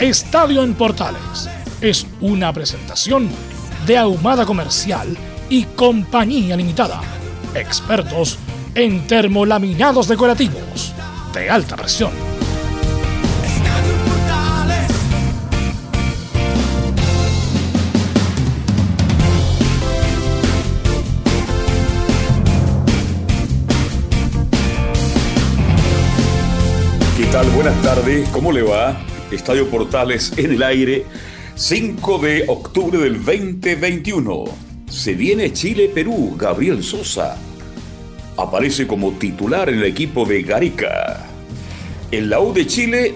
Estadio en Portales es una presentación de Ahumada Comercial y Compañía Limitada. Expertos en termolaminados decorativos de alta presión. ¿Qué tal? Buenas tardes, ¿cómo le va? Estadio Portales en el aire, 5 de octubre del 2021. Se viene Chile-Perú, Gabriel Sosa aparece como titular en el equipo de Garica. En la U de Chile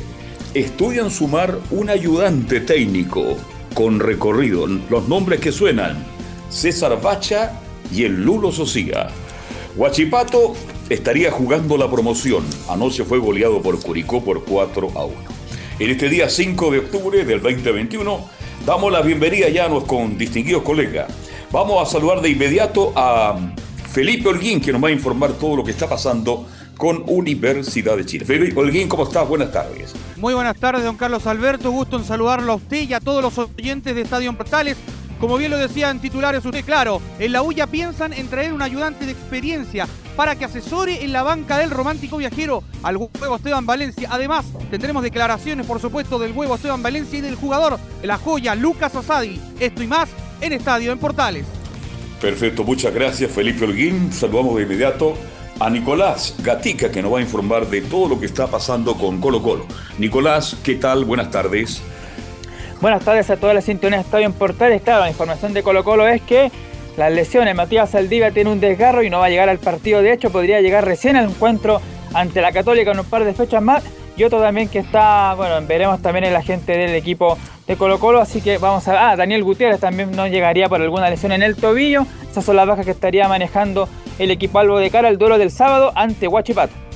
estudian sumar un ayudante técnico con recorrido. Los nombres que suenan, César Bacha y el Lulo Socía. Huachipato estaría jugando la promoción. Anoche fue goleado por Curicó por 4 a 1. En este día 5 de octubre del 2021 damos la bienvenida ya a nuestros distinguidos colegas. Vamos a saludar de inmediato a Felipe Holguín, que nos va a informar todo lo que está pasando con Universidad de Chile. Felipe Holguín, ¿cómo estás? Buenas tardes. Muy buenas tardes, don Carlos Alberto. Gusto en saludarlo a usted y a todos los oyentes de Estadio Portales. Como bien lo decían titulares usted, claro, en la UYA piensan en traer un ayudante de experiencia para que asesore en la banca del romántico viajero al huevo Esteban Valencia. Además, tendremos declaraciones, por supuesto, del huevo Esteban Valencia y del jugador, la joya Lucas Asadi. Esto y más en Estadio en Portales. Perfecto, muchas gracias Felipe Holguín. Saludamos de inmediato a Nicolás Gatica que nos va a informar de todo lo que está pasando con Colo Colo. Nicolás, ¿qué tal? Buenas tardes. Buenas tardes a toda la sintonía de Estadio en Portales. Claro, la información de Colo Colo es que las lesiones, Matías Saldivia tiene un desgarro y no va a llegar al partido. De hecho, podría llegar recién al encuentro ante la Católica en un par de fechas más. Y otro también que está, bueno, veremos también el agente del equipo de Colo Colo, así que vamos a... Ah, Daniel Gutiérrez también no llegaría por alguna lesión en el tobillo. Esas son las bajas que estaría manejando el equipo albo de cara al duelo del sábado ante Huachipato.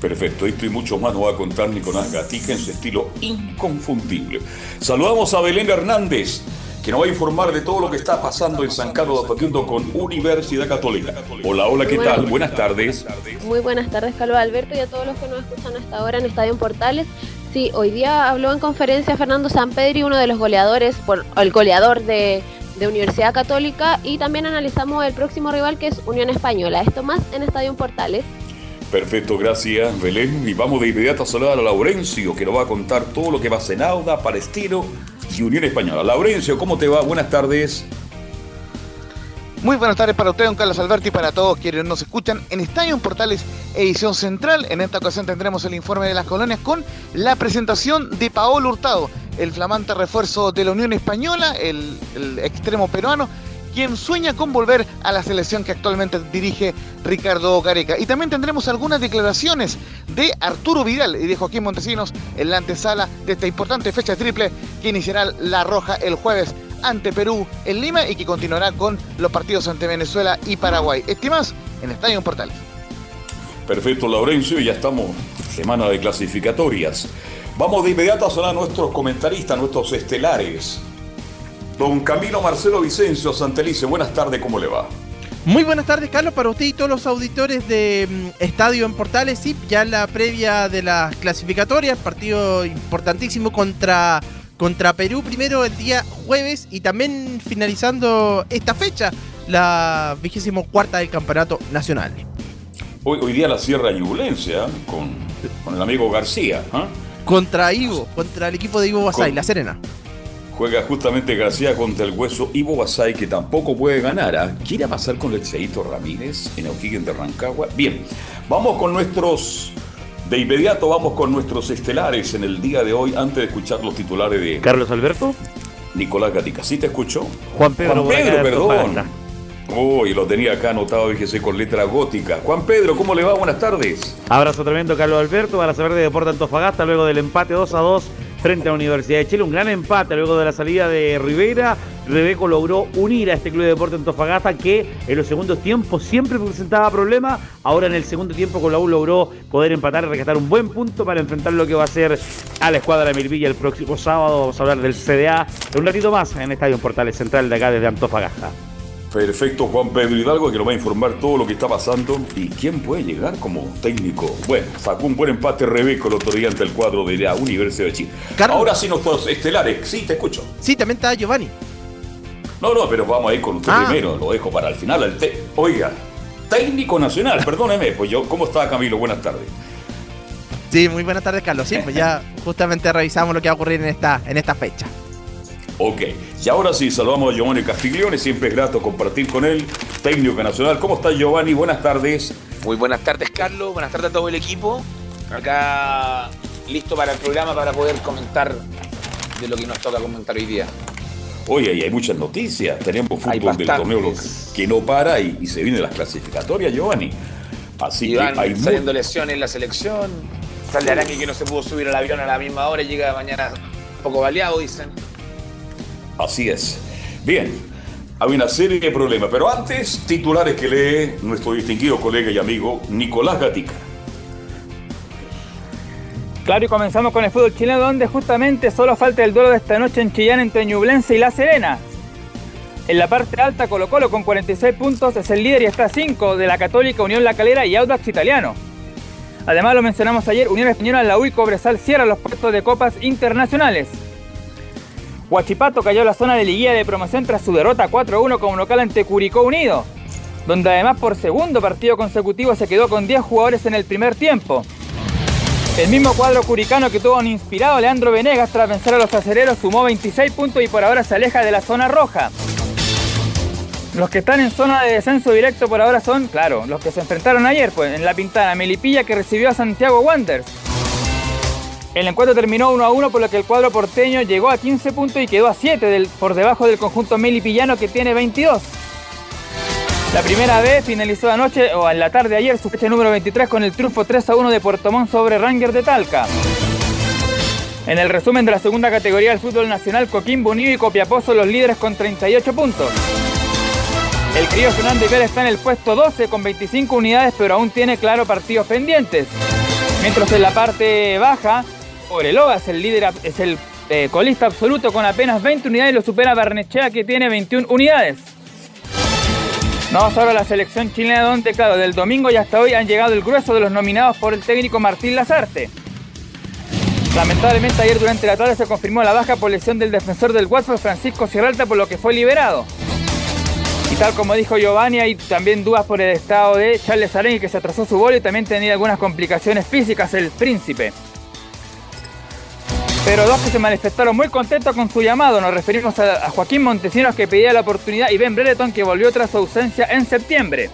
Perfecto, esto y mucho más nos va a contar Nicolás Gatica en su estilo inconfundible. Saludamos a Belén Hernández, que nos va a informar de todo lo que está pasando en San Carlos de Apoquindo con Universidad Católica. Hola, hola, ¿qué tal? Buenas tardes. Muy buenas tardes, Carlos Alberto, y a todos los que nos escuchan hasta ahora en Estadio Portales. Sí, hoy día habló en conferencia Fernando Sampedri, uno de los goleadores, por, el goleador de, de, Universidad Católica, y también analizamos el próximo rival que es Unión Española. Esto más en Estadio Portales. Perfecto, gracias Belén. Y vamos de inmediato a saludar a Laurencio, que nos va a contar todo lo que va a en Auda, Palestino y Unión Española. Laurencio, ¿cómo te va? Buenas tardes. Muy buenas tardes para usted, don Carlos Alberti, y para todos quienes nos escuchan en Estadio Portales Edición Central. En esta ocasión tendremos el informe de las colonias con la presentación de Paolo Hurtado, el flamante refuerzo de la Unión Española, el extremo peruano, quien sueña con volver a la selección que actualmente dirige Ricardo Gareca. Y también tendremos algunas declaraciones de Arturo Vidal y de Joaquín Montesinos en la antesala de esta importante fecha triple que iniciará La Roja el jueves ante Perú en Lima y que continuará con los partidos ante Venezuela y Paraguay. Estimas en Estadio Portales. Perfecto, Laurencio, ya estamos semana de clasificatorias. Vamos de inmediato a sonar a nuestros comentaristas, nuestros estelares. Don Camilo Marcelo Vicencio Santelice, buenas tardes, ¿cómo le va? Muy buenas tardes, Carlos, para usted y todos los auditores de mm, Estadio en Portales. Ya la previa de las clasificatorias, partido importantísimo contra, contra Perú, primero el día jueves y también finalizando esta fecha, la vigésimo cuarta del Campeonato Nacional. Hoy, hoy día la Sierra Yubulencia con, con el amigo García. ¿eh? Contra Ivo, contra el equipo de Ivo Basay, Con- La Serena. Juega justamente García contra el hueso Ivo Basay, que tampoco puede ganar. ¿ah? ¿Quiere pasar con el Cheito Ramírez en O'Higgins de Rancagua? Bien, vamos con nuestros. De inmediato vamos con nuestros estelares en el día de hoy, antes de escuchar los titulares de. Carlos Alberto. Nicolás Gatica, ¿sí te escucho? Juan Pedro. Juan Pedro, perdón. Uy, lo tenía acá anotado, fíjese, con letra gótica. Juan Pedro, ¿cómo le va? Buenas tardes. Abrazo tremendo, Carlos Alberto, para saber de Deporte Antofagasta, luego del empate 2 a 2 frente a la Universidad de Chile. Un gran empate luego de la salida de Rivera. Rebeco logró unir a este club de deporte Antofagasta que en los segundos tiempos siempre presentaba problemas. Ahora en el segundo tiempo con la U logró poder empatar y rescatar un buen punto para enfrentar lo que va a ser a la escuadra de Milvilla el próximo sábado. Vamos a hablar del CDA un ratito más en Estadio Portales Central de acá desde Antofagasta. Perfecto, Juan Pedro Hidalgo, que nos va a informar todo lo que está pasando y quién puede llegar como técnico. Bueno, sacó un buen empate Rebeco el otro día ante el cuadro de la Universidad de Chile. Ahora sí, nuestros estelares. Sí, te escucho. Sí, también está Giovanni. No, no, pero vamos a ir con usted ah. primero. Lo dejo para el final. El Oiga, técnico nacional, perdóneme. Pues yo, ¿cómo está Camilo? Buenas tardes. Sí, muy buenas tardes, Carlos. Sí, pues ya justamente revisamos lo que va a ocurrir en esta, en esta fecha. Ok, y ahora sí, saludamos a Giovanni Castiglione, siempre es grato compartir con él, técnico nacional. ¿Cómo está Giovanni? Buenas tardes. Muy buenas tardes, Carlos, buenas tardes a todo el equipo. Acá listo para el programa para poder comentar de lo que nos toca comentar hoy día. Oye, y hay muchas noticias. Tenemos fútbol del torneo que no para y, se vienen las clasificatorias, Giovanni. Así que hay saliendo lesiones en la selección. Sale Arangui que no se pudo subir al avión a la misma hora y llega mañana un poco baleado, dicen. Así es. Bien, hay una serie de problemas, pero antes, titulares que lee nuestro distinguido colega y amigo Nicolás Gatica. Claro, y comenzamos con el fútbol chileno, donde justamente solo falta el duelo de esta noche en Chillán entre Ñublense y La Serena. En la parte alta, Colo Colo con 46 puntos es el líder y está a 5 de la Católica, Unión La Calera y Audax Italiano. Además, lo mencionamos ayer, Unión Española, La U y Cobresal cierran los puestos de copas internacionales. Huachipato cayó a la zona de liguilla de promoción tras su derrota 4-1 como local ante Curicó Unido, donde además por segundo partido consecutivo se quedó con 10 jugadores en el primer tiempo. El mismo cuadro curicano que tuvo un inspirado Leandro Venegas tras vencer a los acereros sumó 26 puntos y por ahora se aleja de la zona roja. Los que están en zona de descenso directo por ahora son, claro, los que se enfrentaron ayer, pues en la pintada Melipilla que recibió a Santiago Wanderers. El encuentro terminó 1 a 1 por lo que el cuadro porteño llegó a 15 puntos y quedó a 7 por debajo del conjunto melipillano que tiene 22. La primera vez finalizó anoche o en la tarde de ayer su fecha número 23 con el triunfo 3 a 1 de Puerto Montt sobre Ranger de Talca. En el resumen de la segunda categoría del fútbol nacional, Coquimbo Unido y Copiapó son los líderes con 38 puntos. El crío Fernández Pérez está en el puesto 12 con 25 unidades, pero aún tiene claro partidos pendientes. Mientras en la parte baja, Oreloa es el líder, es el eh, colista absoluto con apenas 20 unidades y lo supera Barnechea que tiene 21 unidades. Ahora a la selección chilena donde, claro, del domingo y hasta hoy han llegado el grueso de los nominados por el técnico Martín Lazarte. Lamentablemente ayer durante la tarde se confirmó la baja por lesión del defensor del Watford Francisco Sierralta por lo que fue liberado. Y tal como dijo Giovanni, hay también dudas por el estado de Charles Arengui que se atrasó su vuelo y también tenía algunas complicaciones físicas el príncipe pero dos que se manifestaron muy contentos con su llamado. Nos referimos a, Joaquín Montesinos que pedía la oportunidad y Ben Brereton que volvió tras su ausencia en septiembre.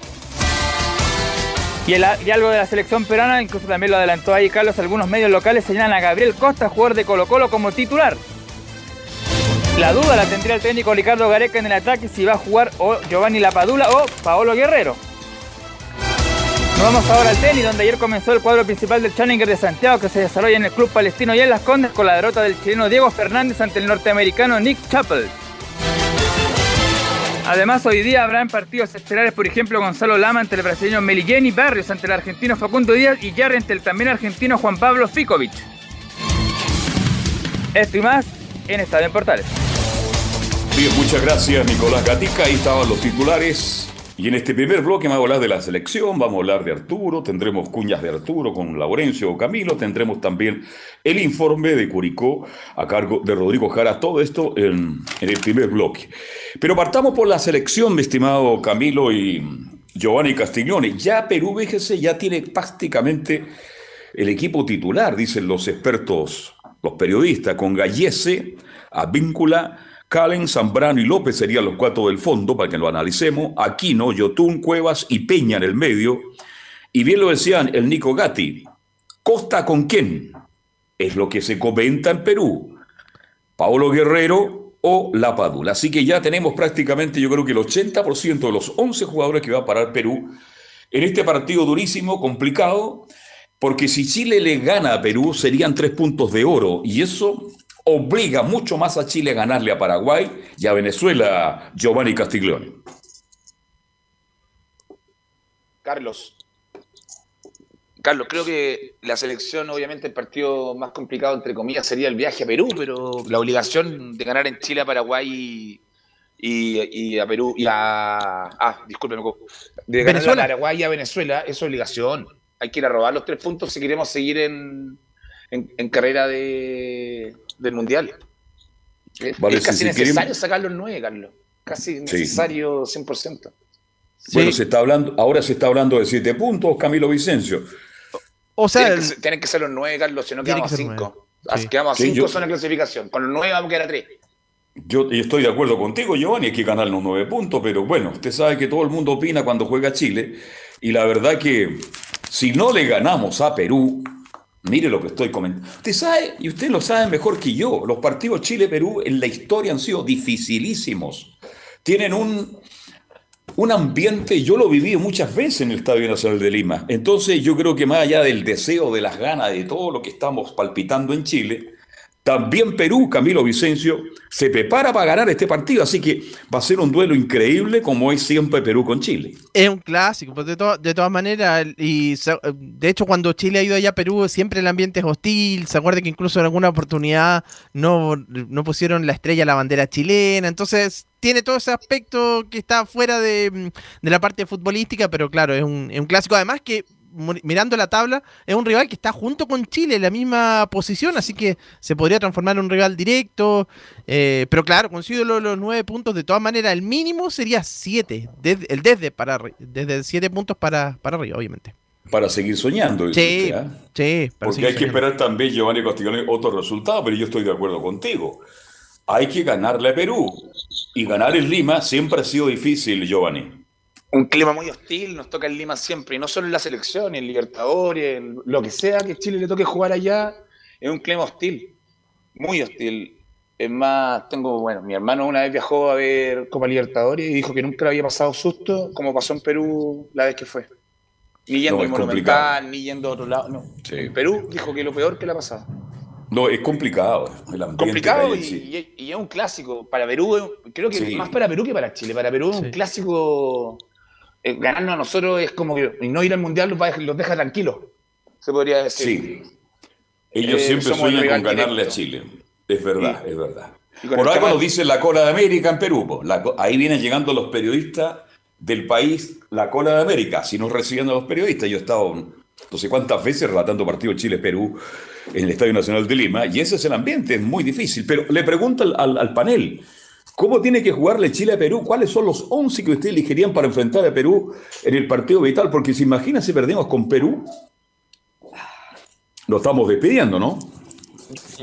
Y, el, algo de la selección peruana, incluso también lo adelantó ahí Carlos, algunos medios locales señalan a Gabriel Costa, jugador de Colo Colo, como titular. La duda la tendría el técnico Ricardo Gareca en el ataque si va a jugar o Giovanni Lapadula o Paolo Guerrero. Vamos ahora al tenis, donde ayer comenzó el cuadro principal del Challenger de Santiago que se desarrolla en el Club Palestino y en Las Condes con la derrota del chileno Diego Fernández ante el norteamericano Nick Chappell. Además, hoy día habrán partidos estelares, por ejemplo, Gonzalo Lama ante el brasileño Meligeni Barrios ante el argentino Facundo Díaz y Jarry ante el también argentino Juan Pablo Ficovich. Esto y más en Estadio en Portales. Bien, muchas gracias Nicolás Gatica. Ahí estaban los titulares. Y en este primer bloque vamos a hablar de la selección, vamos a hablar de Arturo, tendremos cuñas de Arturo con Laurencio o Camilo, tendremos también el informe de Curicó a cargo de Rodrigo Jara, todo esto en, el primer bloque. Pero partamos por la selección, mi estimado Camilo y Giovanni Castiglione. Ya Perú, véjese, ya tiene prácticamente el equipo titular, dicen los expertos los periodistas, con Gallese, Avíncula, Calen, Zambrano y López serían los cuatro del fondo para que lo analicemos. Aquino, Yotún, Cuevas y Peña en el medio. Y bien lo decían el Nico Gatti. ¿Costa con quién? Es lo que se comenta en Perú. Paolo Guerrero o La Padula. Así que ya tenemos prácticamente, yo creo que el 80% de los 11 jugadores que va a parar Perú en este partido durísimo, complicado, porque si Chile le gana a Perú serían tres puntos de oro y eso obliga mucho más a Chile a ganarle a Paraguay y a Venezuela, Giovanni Castiglione. Carlos. Carlos, creo que la selección, obviamente, el partido más complicado, entre comillas, sería el viaje a Perú, pero la obligación de ganar en Chile a Paraguay y, a Perú y a. Ah, discúlpeme, de ganar a Paraguay y a Venezuela es obligación. Hay que ir a robar los tres puntos si queremos seguir en, en, carrera de, del Mundial. es casi necesario sacar los nueve, Carlos. Casi necesario 100%. Bueno, se está hablando, ahora se está hablando de siete puntos, Camilo Vicencio. O sea, tienen que, ser los nueve, Carlos, si no quedamos a cinco. Quedamos a cinco son en clasificación. Con los nueve vamos a quedar a tres. Yo estoy de acuerdo contigo, Giovanni, hay que ganar los nueve puntos, pero bueno, usted sabe que todo el mundo opina cuando juega Chile, y la verdad que si no le ganamos a Perú, mire lo que estoy comentando. Usted sabe, y usted lo sabe mejor que yo, los partidos Chile-Perú en la historia han sido dificilísimos. Tienen un, un ambiente, yo lo viví muchas veces en el Estadio Nacional de Lima. Entonces yo creo que más allá del deseo, de las ganas, de todo lo que estamos palpitando en Chile, también Perú, Camilo Vicencio, se prepara para ganar este partido, así que va a ser un duelo increíble como es siempre Perú con Chile. Es un clásico, pues de, de todas maneras, y de hecho cuando Chile ha ido allá a Perú siempre el ambiente es hostil, se acuerda que incluso en alguna oportunidad no, no pusieron la estrella a la bandera chilena, entonces tiene todo ese aspecto que está fuera de, de la parte futbolística, pero claro, es un, es un clásico además que mirando la tabla, es un rival que está junto con Chile en la misma posición, así que se podría transformar en un rival directo. Eh, pero claro, consigo los, nueve puntos, de todas maneras, el mínimo sería siete, desde, el desde para desde siete puntos para, para arriba, obviamente. Para seguir soñando. Sí, sí. Porque hay que esperar también, Giovanni Castiglione, otro resultado, pero yo estoy de acuerdo contigo. Hay que ganarle a Perú. Y ganar en Lima siempre ha sido difícil, Giovanni un clima muy hostil, nos toca en Lima siempre, y no solo en la selección, en Libertadores, en lo que sea que Chile le toque jugar allá, es un clima hostil, muy hostil. Es más, tengo, bueno, mi hermano una vez viajó a ver Copa Libertadores y dijo que nunca le había pasado susto como pasó en Perú la vez que fue. Ni yendo al Monumental, ni yendo a otro lado, no. En Perú dijo que lo peor que le ha pasado. No, es complicado. El complicado y, es un clásico. Para Perú, creo que más para Perú que para Chile. Para Perú es un clásico eh, ganarnos a nosotros es como que y no ir al mundial los, deja tranquilos, se podría decir. Sí. Ellos eh, siempre sueñan con ganarle a Chile. Es verdad, es verdad. Por algo lo dice la cola de América en Perú. ahí vienen llegando los periodistas del país, la cola de América, si no recibiendo a los periodistas. Yo he estado no sé cuántas veces relatando partidos Chile-Perú en el Estadio Nacional de Lima, y ese es el ambiente, es muy difícil. Pero le pregunto al panel, ¿Cómo tiene que jugarle Chile a Perú? ¿Cuáles son los 11 que ustedes elegirían para enfrentar a Perú en el partido vital? Porque se imagina si perdemos con Perú. Lo estamos despidiendo, ¿no?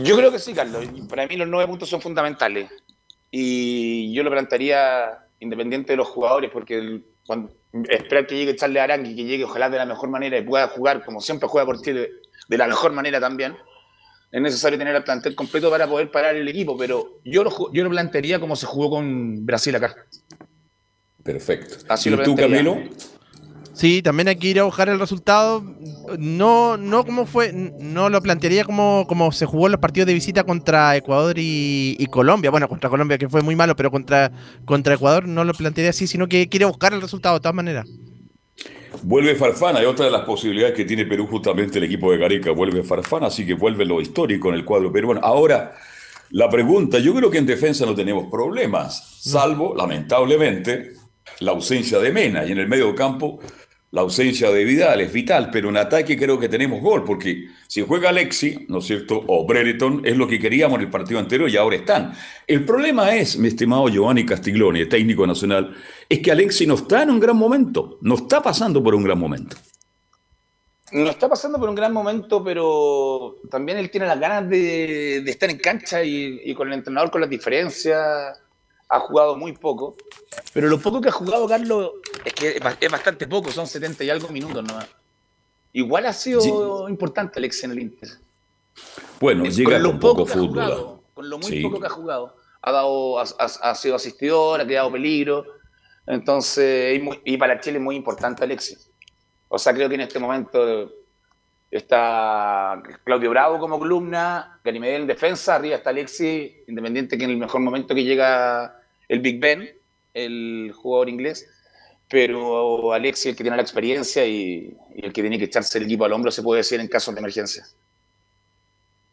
Yo creo que sí, Carlos. Para mí los nueve puntos son fundamentales. Y yo lo plantearía independiente de los jugadores, porque esperar que llegue Charles Arangui, que llegue ojalá de la mejor manera y pueda jugar como siempre juega por Chile, de la mejor manera también es necesario tener el plantel completo para poder parar el equipo, pero yo lo, yo lo plantearía como se jugó con Brasil acá. Perfecto. Así ¿Y tú, Camilo? Sí, también hay que ir a buscar el resultado. No, no como fue, no lo plantearía como, como se jugó en los partidos de visita contra Ecuador y, Colombia. Bueno, contra Colombia que fue muy malo, pero contra, contra Ecuador no lo plantearía así, sino que quiere buscar el resultado de todas maneras. Vuelve Farfana, y otra de las posibilidades que tiene Perú justamente el equipo de Gareca, vuelve Farfana, así que vuelve lo histórico en el cuadro peruano. Ahora, la pregunta, yo creo que en defensa no tenemos problemas, salvo, lamentablemente, la ausencia de Mena, y en el medio campo la ausencia de Vidal es vital, pero en ataque creo que tenemos gol, porque si juega Alexi, ¿no es cierto? O Brereton, es lo que queríamos en el partido anterior y ahora están. El problema es, mi estimado Giovanni Castiglione, técnico nacional, es que Alexi no está en un gran momento, no está pasando por un gran momento. No está pasando por un gran momento, pero también él tiene las ganas de, estar en cancha y, con el entrenador con las diferencias. Ha jugado muy poco, pero lo poco que ha jugado Carlos es que es bastante poco, son 70 y algo minutos nomás. Igual ha sido sí. importante Alex en el Inter. Bueno, Es- llega lo con poco que ha fútbol. jugado, con lo muy Sí. poco que ha jugado. Ha, dado, ha, ha- ha sido asistidor, ha creado peligro. Entonces, y, muy- y para Chile es muy importante Alexis. O sea, creo que en este momento está Claudio Bravo como columna, Gary Medel en defensa, arriba está Alexis, independiente que en el mejor momento que llega el Big Ben, el jugador inglés, pero Alexis el que tiene la experiencia y, el que tiene que echarse el equipo al hombro, se puede decir, en casos de emergencia.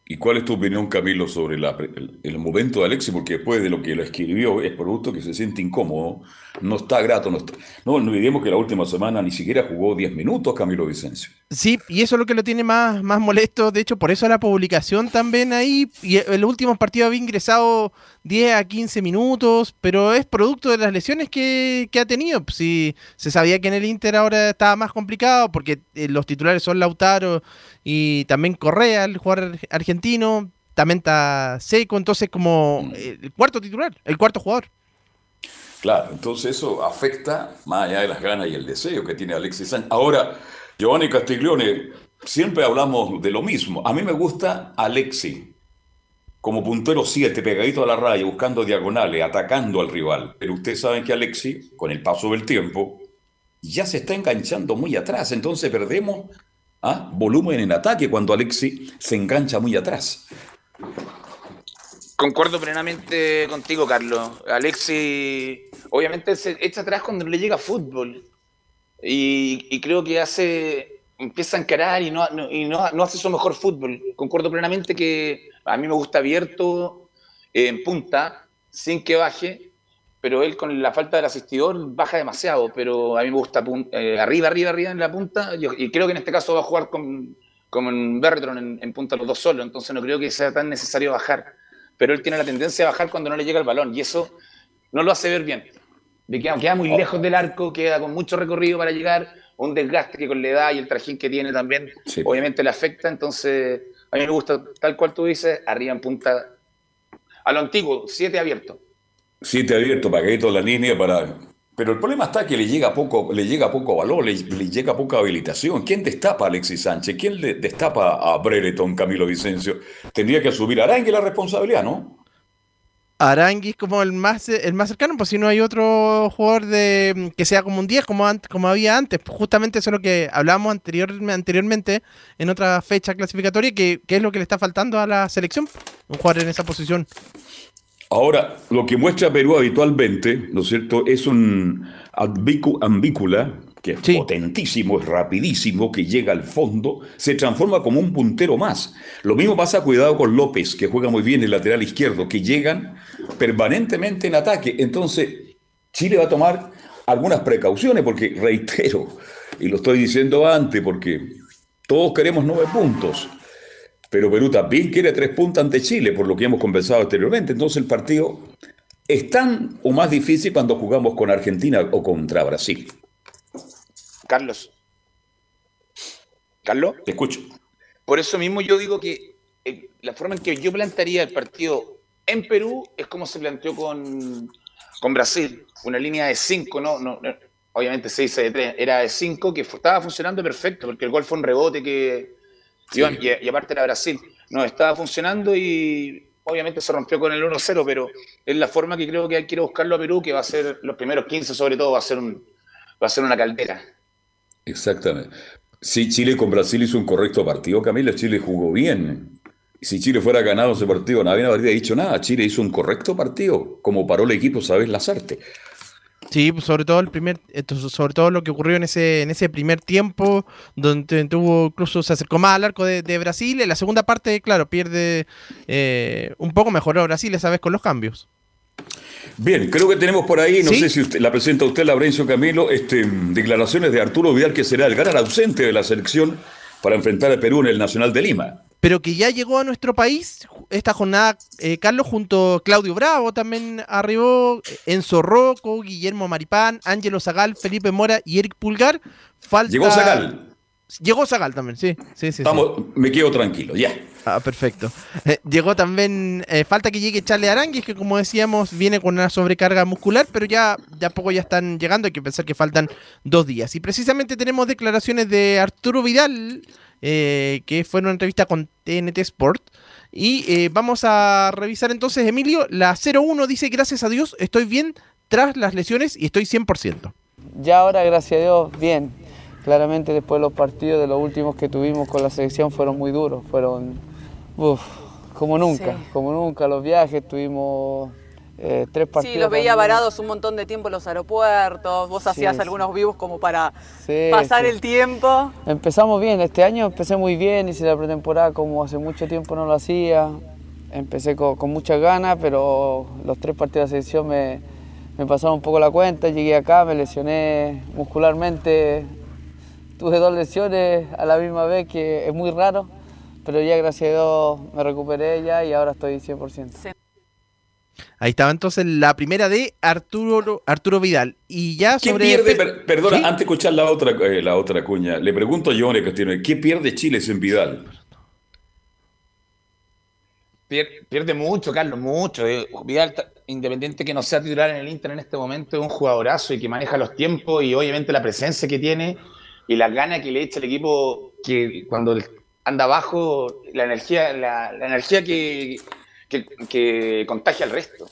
¿Y cuál es tu opinión, Camilo, sobre el, el momento de Alexis? Porque después de lo que lo escribió, es producto que se siente incómodo, no está grato. No, está- no, olvidemos que la última semana ni siquiera jugó 10 minutos Camilo Vicencio. Sí, y eso es lo que lo tiene más, más molesto. De hecho, por eso la publicación también ahí. Y el último partido había ingresado 10 a 15 minutos, pero es producto de las lesiones que, que ha tenido. Si se sabía que en el Inter ahora estaba más complicado, porque eh, los titulares son Lautaro y también Correa, el jugador argentino. También está Seco, entonces como eh, el cuarto titular, el cuarto jugador. Claro, entonces eso afecta más allá de las ganas y el deseo que tiene Alexis Sánchez. Ahora, Giovanni Castiglione, siempre hablamos de lo mismo. A mí me gusta Alexis como puntero 7, pegadito a la raya, buscando diagonales, atacando al rival. Pero ustedes saben que Alexis, con el paso del tiempo, ya se está enganchando muy atrás. Entonces perdemos ¿ah? volumen en ataque cuando Alexis se engancha muy atrás. Concuerdo plenamente contigo, Carlos. Alexis, obviamente, se echa atrás cuando le llega fútbol. Y, y creo que hace. Empieza a encarar y, no, no- y no, hace su mejor fútbol. Concuerdo plenamente que a mí me gusta abierto, eh, en punta, sin que baje. Pero él, con la falta del asistidor, baja demasiado. Pero a mí me gusta eh, arriba, arriba, arriba en la punta. Y creo que en este caso va a jugar con, con en, en punta los dos solos. Entonces no creo que sea tan necesario bajar pero él tiene la tendencia a bajar cuando no le llega el balón y eso no lo hace ver bien. Queda, queda muy lejos del arco, queda con mucho recorrido para llegar, un desgaste que con la edad y el trajín que tiene también Sí. obviamente le afecta, entonces a mí me gusta, tal cual tú dices, arriba en punta, a lo antiguo, siete abierto. Siete abierto, pagadito en la línea para. Pero el problema está que le llega poco, le llega poco valor, le, le llega poca habilitación. ¿Quién destapa a Alexis Sánchez? ¿Quién le destapa a Brereton, Camilo Vicencio? Tendría que asumir Arangue la responsabilidad, ¿no? Arangui como el más el más cercano, pues si no hay otro jugador de que sea como un 10 como, ant- como había antes. Justamente eso es lo que hablábamos anterior, anteriormente en otra fecha clasificatoria, que, que es lo que le está faltando a la selección, un jugador en esa posición. Ahora, lo que muestra Perú habitualmente, ¿no es cierto?, es un ambícula que es Sí. potentísimo, es rapidísimo, que llega al fondo, se transforma como un puntero más. Lo mismo pasa, cuidado, con López, que juega muy bien el lateral izquierdo, que llegan permanentemente en ataque. Entonces, Chile va a tomar algunas precauciones, porque reitero, y lo estoy diciendo antes, porque todos queremos nueve puntos. Pero Perú también quiere tres puntos ante Chile, por lo que hemos conversado anteriormente. Entonces el partido es tan o más difícil cuando jugamos con Argentina o contra Brasil. Carlos. Carlos. Te escucho. Por eso mismo yo digo que eh, la forma en que yo plantearía el partido en Perú es como se planteó con, con Brasil, una línea de 5, no, no, no, obviamente 6 de 3, era de 5 que estaba funcionando perfecto, porque el gol fue un rebote que y, y aparte era Brasil, no, estaba funcionando y obviamente se rompió con el 1-0, pero es la forma que creo que hay que ir a buscarlo a Perú, que va a ser los primeros 15 sobre todo, va a ser, un, va a ser una caldera. Exactamente. Si Chile con Brasil hizo un correcto partido, Camila, Chile jugó bien. Si Chile fuera ganado ese partido, nadie habría dicho nada. Chile hizo un correcto partido, como paró el equipo, sabes, Lazarte. Sí, pues, sobre todo el primer, sobre todo lo que ocurrió en ese, en ese primer tiempo, donde tuvo, incluso se acercó más al arco de, de Brasil. En la segunda parte, claro, pierde eh, un poco mejoró Brasil esa vez con los cambios. Bien, creo que tenemos por ahí, no ¿Sí? sé si usted, la presenta usted, Laurencio Camilo, este, declaraciones de Arturo Vidal, que será el gran ausente de la selección para enfrentar a Perú en el Nacional de Lima. Pero que ya llegó a nuestro país esta jornada, eh, Carlos, junto a Claudio Bravo, también arribó eh, Enzo Rocco, Guillermo Maripán, Ángelo Zagal, Felipe Mora y Eric Pulgar. Falta... Llegó Zagal. Llegó Zagal también, sí. sí, sí, Estamos, sí. Me quedo tranquilo, ya. Ah, perfecto. Eh, llegó también, eh, falta que llegue Charlie Aranguis, que como decíamos, viene con una sobrecarga muscular, pero ya, ya poco ya están llegando, hay que pensar que faltan dos días. Y precisamente tenemos declaraciones de Arturo Vidal, eh, que fue en una entrevista con TNT Sport. Y eh, vamos a revisar entonces, Emilio, la 01 dice, gracias a Dios, estoy bien tras las lesiones y estoy 100%. Ya ahora, gracias a Dios, bien. Claramente después de los partidos de los últimos que tuvimos con la selección fueron muy duros, fueron uf, como nunca, Sí. como nunca. Los viajes tuvimos eh, tres partidos. Sí, los veía varados un montón de tiempo en los aeropuertos, vos hacías sí. algunos vivos como para Sí, pasar sí. el tiempo. Empezamos bien, este año empecé muy bien, hice la pretemporada como hace mucho tiempo no lo hacía. Empecé con, con muchas ganas, pero los tres partidos de selección me, me pasaron un poco la cuenta. Llegué acá, me lesioné muscularmente. Tuve dos lesiones a la misma vez, que es muy raro, pero ya gracias a Dios me recuperé ya y ahora estoy 100%. Ahí estaba entonces la primera de Arturo, Arturo Vidal. Y ya ¿Qué sobre... pierde? Per- perdona, ¿Sí? antes de escuchar la otra, eh, la otra cuña, le pregunto a Giovanni Castillo, ¿qué pierde Chile sin Vidal? Pier- Pierde mucho, Carlos, mucho. Eh, Vidal, independiente que no sea titular en el Inter en este momento, es un jugadorazo y que maneja los tiempos y obviamente la presencia que tiene y la gana que le echa el equipo que cuando anda abajo, la energía, la, la energía que, que, que contagia al resto.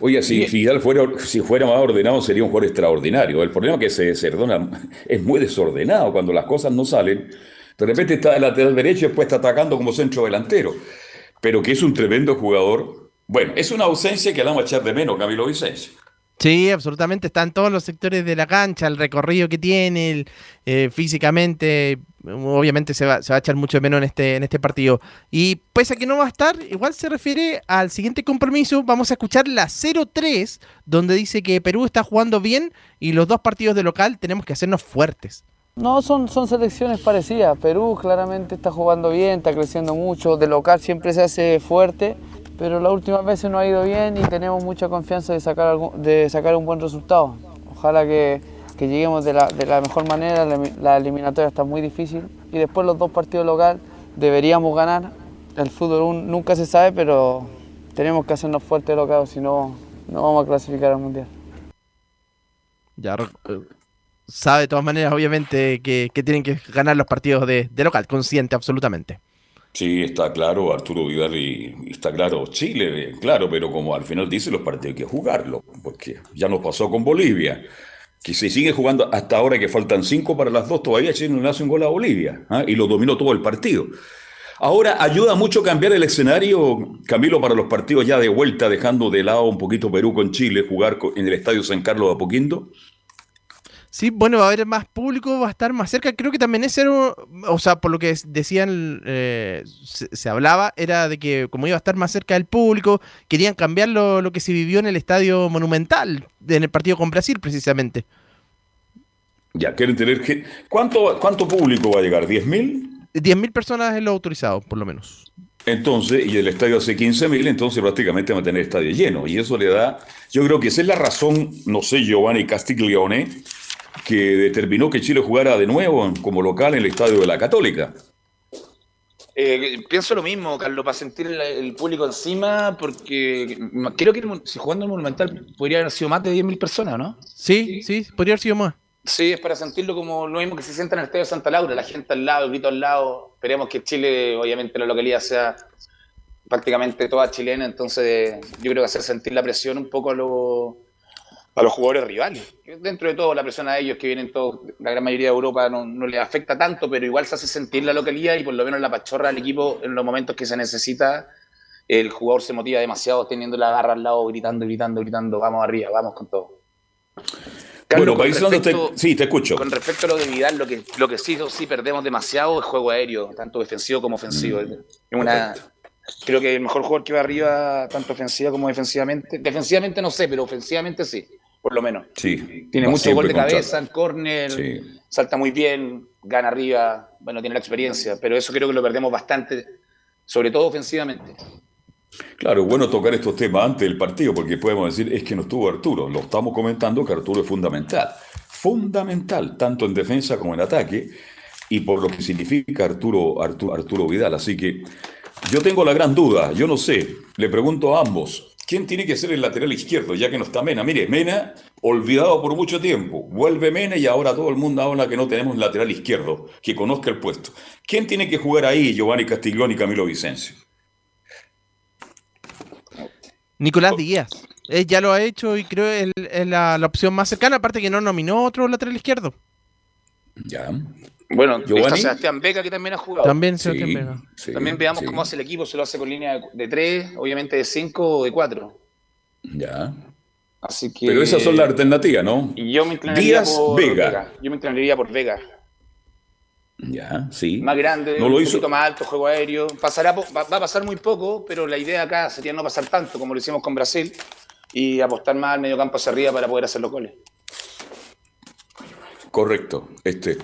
Oye, si Vidal fuera, si fuera más ordenado sería un jugador extraordinario. El problema es que se desordena, es muy desordenado cuando las cosas no salen. De repente está el lateral derecho y después está atacando como centro delantero. Pero que es un tremendo jugador. Bueno, es una ausencia que la vamos a echar de menos, Camilo Vicencio. Sí, absolutamente. Está en todos los sectores de la cancha, el recorrido que tiene, eh, físicamente. Obviamente se va, se va a echar mucho de menos en este, en este partido. Y pese a que no va a estar, igual se refiere al siguiente compromiso. Vamos a escuchar la 0-3, donde dice que Perú está jugando bien y los dos partidos de local tenemos que hacernos fuertes. No, son, son selecciones parecidas. Perú claramente está jugando bien, está creciendo mucho. De local siempre se hace fuerte, pero las últimas veces no ha ido bien y tenemos mucha confianza de sacar, algún- de sacar un buen resultado. Ojalá que, lleguemos de la, de la mejor manera. La, eliminatoria está muy difícil y después los dos partidos local deberíamos ganar. El fútbol un- nunca se sabe, pero tenemos que hacernos fuertes local, si no, no vamos a clasificar al mundial. Ya eh, sabe de todas maneras, obviamente, que, que tienen que ganar los partidos de, de local, consciente absolutamente. Sí, está claro, Arturo Vidal y, está claro Chile, claro, pero como al final dice, los partidos hay que jugarlo, porque ya nos pasó con Bolivia, que se sigue jugando hasta ahora que faltan cinco para las dos, todavía Chile no le hace un gol a Bolivia, ¿ah? y lo dominó todo el partido. Ahora ayuda mucho cambiar el escenario, Camilo, para los partidos ya de vuelta, dejando de lado un poquito Perú con Chile, jugar en el Estadio San Carlos de Apoquindo. Sí, bueno, va a haber más público, va a estar más cerca. Creo que también ese era, o sea, por lo que decían, eh, se, se hablaba, era de que como iba a estar más cerca del público, querían cambiar lo, lo que se vivió en el estadio monumental, en el partido con Brasil, precisamente. Ya quieren tener que... ¿Cuánto, cuánto público va a llegar? ¿10.000? 10.000 personas es lo autorizado, por lo menos. Entonces, y el estadio hace 15.000, entonces prácticamente va a tener estadio lleno. Y eso le da, yo creo que esa es la razón, no sé, Giovanni Castiglione, que determinó que Chile jugara de nuevo como local en el estadio de la Católica. Eh, pienso lo mismo, Carlos, para sentir el, el público encima, porque creo que el si jugando en el Monumental podría haber sido más de 10.000 personas, ¿no? Sí, sí, podría haber sido más. Sí, es para sentirlo como lo mismo que se sienta en el Estadio de Santa Laura, la gente al lado, el grito al lado. Esperemos que Chile, obviamente, la localidad sea prácticamente toda chilena, entonces yo creo que hacer sentir la presión un poco a, los a los jugadores rivales. Dentro de todo, la presión a ellos que vienen todos, la gran mayoría de Europa no, no les afecta tanto, pero igual se hace sentir la localidad y por lo menos la pachorra al equipo en los momentos que se necesita. El jugador se motiva demasiado teniendo la garra al lado, gritando, gritando, gritando, vamos arriba, vamos con todo. bueno, ir cerrando, te- sí, te escucho. Con respecto a lo de Vidal, lo que, lo que sí, sí perdemos demasiado es juego aéreo, tanto defensivo como ofensivo. Mm, una, creo que el mejor jugador que va arriba, tanto ofensiva como defensivamente. Defensivamente no sé, pero ofensivamente sí, por lo menos. Sí, Tiene mucho gol de cabeza, en córner, Sí. salta muy bien, gana arriba, bueno, tiene la experiencia, pero eso creo que lo perdemos bastante, sobre todo ofensivamente. Claro, bueno tocar estos temas antes del partido, porque podemos decir, es que no estuvo Arturo. Lo estamos comentando que Arturo es fundamental. Fundamental, tanto en defensa como en ataque. y por lo que significa Arturo, Arturo, Arturo Vidal. Así que yo tengo la gran duda, yo no sé, le pregunto a ambos, ¿quién tiene que ser el lateral izquierdo ya que no está Mena? Mire, Mena, olvidado por mucho tiempo, vuelve Mena y ahora todo el mundo habla que no tenemos lateral izquierdo, que conozca el puesto. ¿Quién tiene que jugar ahí, Giovanni Castiglione y Camilo Vicencio? Nicolás Díaz. Él ya lo ha hecho y creo que es, es la, la opción más cercana, aparte que no nominó otro lateral izquierdo. Ya. Bueno, está. Sebastián Beca que también ha jugado. También Sí, Sebastián Vega. sí, También veamos sí. cómo hace el equipo, se lo hace con línea de- de 3, obviamente de 5 o de 4. Ya. Así que. Pero esas son las alternativas, ¿no? Y yo me inclinaría Díaz, por Vega. Yo me inclinaría por Vega. Ya, sí. Más grande, No lo un hizo. poquito más alto, juego aéreo. Pasará, va, va a pasar muy poco, pero la idea acá sería no pasar tanto como lo hicimos con Brasil y apostar más al medio campo hacia arriba para poder hacer los goles. Correcto. Este.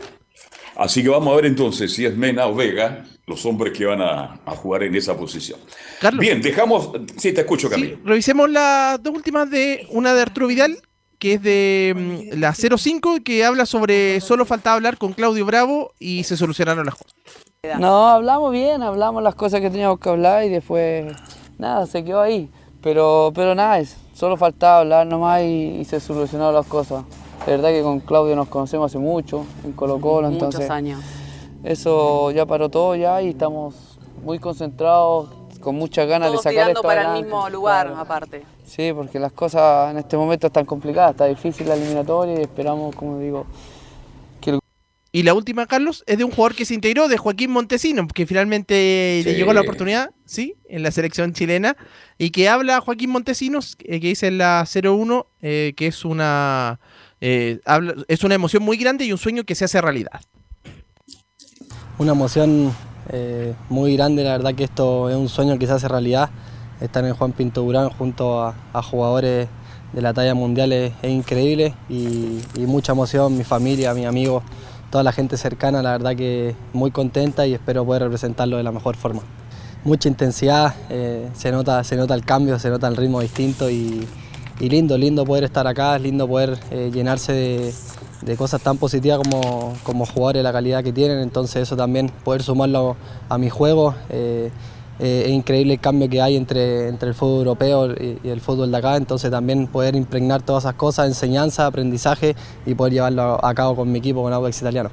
Así que vamos a ver entonces si es Mena o Vega los hombres que van a, a jugar en esa posición. Carlos. Bien, dejamos. Sí, te escucho, Camilo. Sí, revisemos las dos últimas de una de Arturo Vidal, que es de mm, la 05, que habla sobre solo faltaba hablar con Claudio Bravo y se solucionaron las cosas. No, hablamos bien, hablamos las cosas que teníamos que hablar y después nada, se quedó ahí. Pero, pero nada, es- solo faltaba hablar nomás y, y se solucionaron las cosas. La verdad que con Claudio nos conocemos hace mucho, en Colo Colo, Muchos entonces años. eso ya paró todo ya y estamos muy concentrados, con muchas ganas Todos de sacar esto para el adelante. mismo lugar, Claro. aparte. Sí, porque las cosas en este momento están complicadas, está difícil la eliminatoria y esperamos, como digo, que el Y la última, Carlos, es de un jugador que se integró, de Joaquín Montesino, que finalmente le Sí. llegó la oportunidad, sí, en la selección chilena, y que habla Joaquín Montesinos, eh, que dice en la 01, eh, que es una, eh, habla- es una emoción muy grande y un sueño que se hace realidad. Una emoción eh, muy grande, la verdad que esto es un sueño que se hace realidad. Estar en Juan Pinto Durán junto a, a jugadores de la talla mundial es, es increíble y, y mucha emoción, mi familia, mis amigos, toda la gente cercana, la verdad que muy contenta y espero poder representarlo de la mejor forma. Mucha intensidad, eh, se, nota, se nota el cambio, se nota el ritmo distinto y, y lindo, lindo poder estar acá, es lindo poder eh, llenarse de, de cosas tan positivas como, como jugadores la calidad que tienen, entonces eso también poder sumarlo a mi juego. eh, eh, es increíble el cambio que hay entre, entre el fútbol europeo y, y el fútbol de acá, entonces también poder impregnar todas esas cosas, enseñanza, aprendizaje y poder llevarlo a cabo con mi equipo, con Audax Italiano.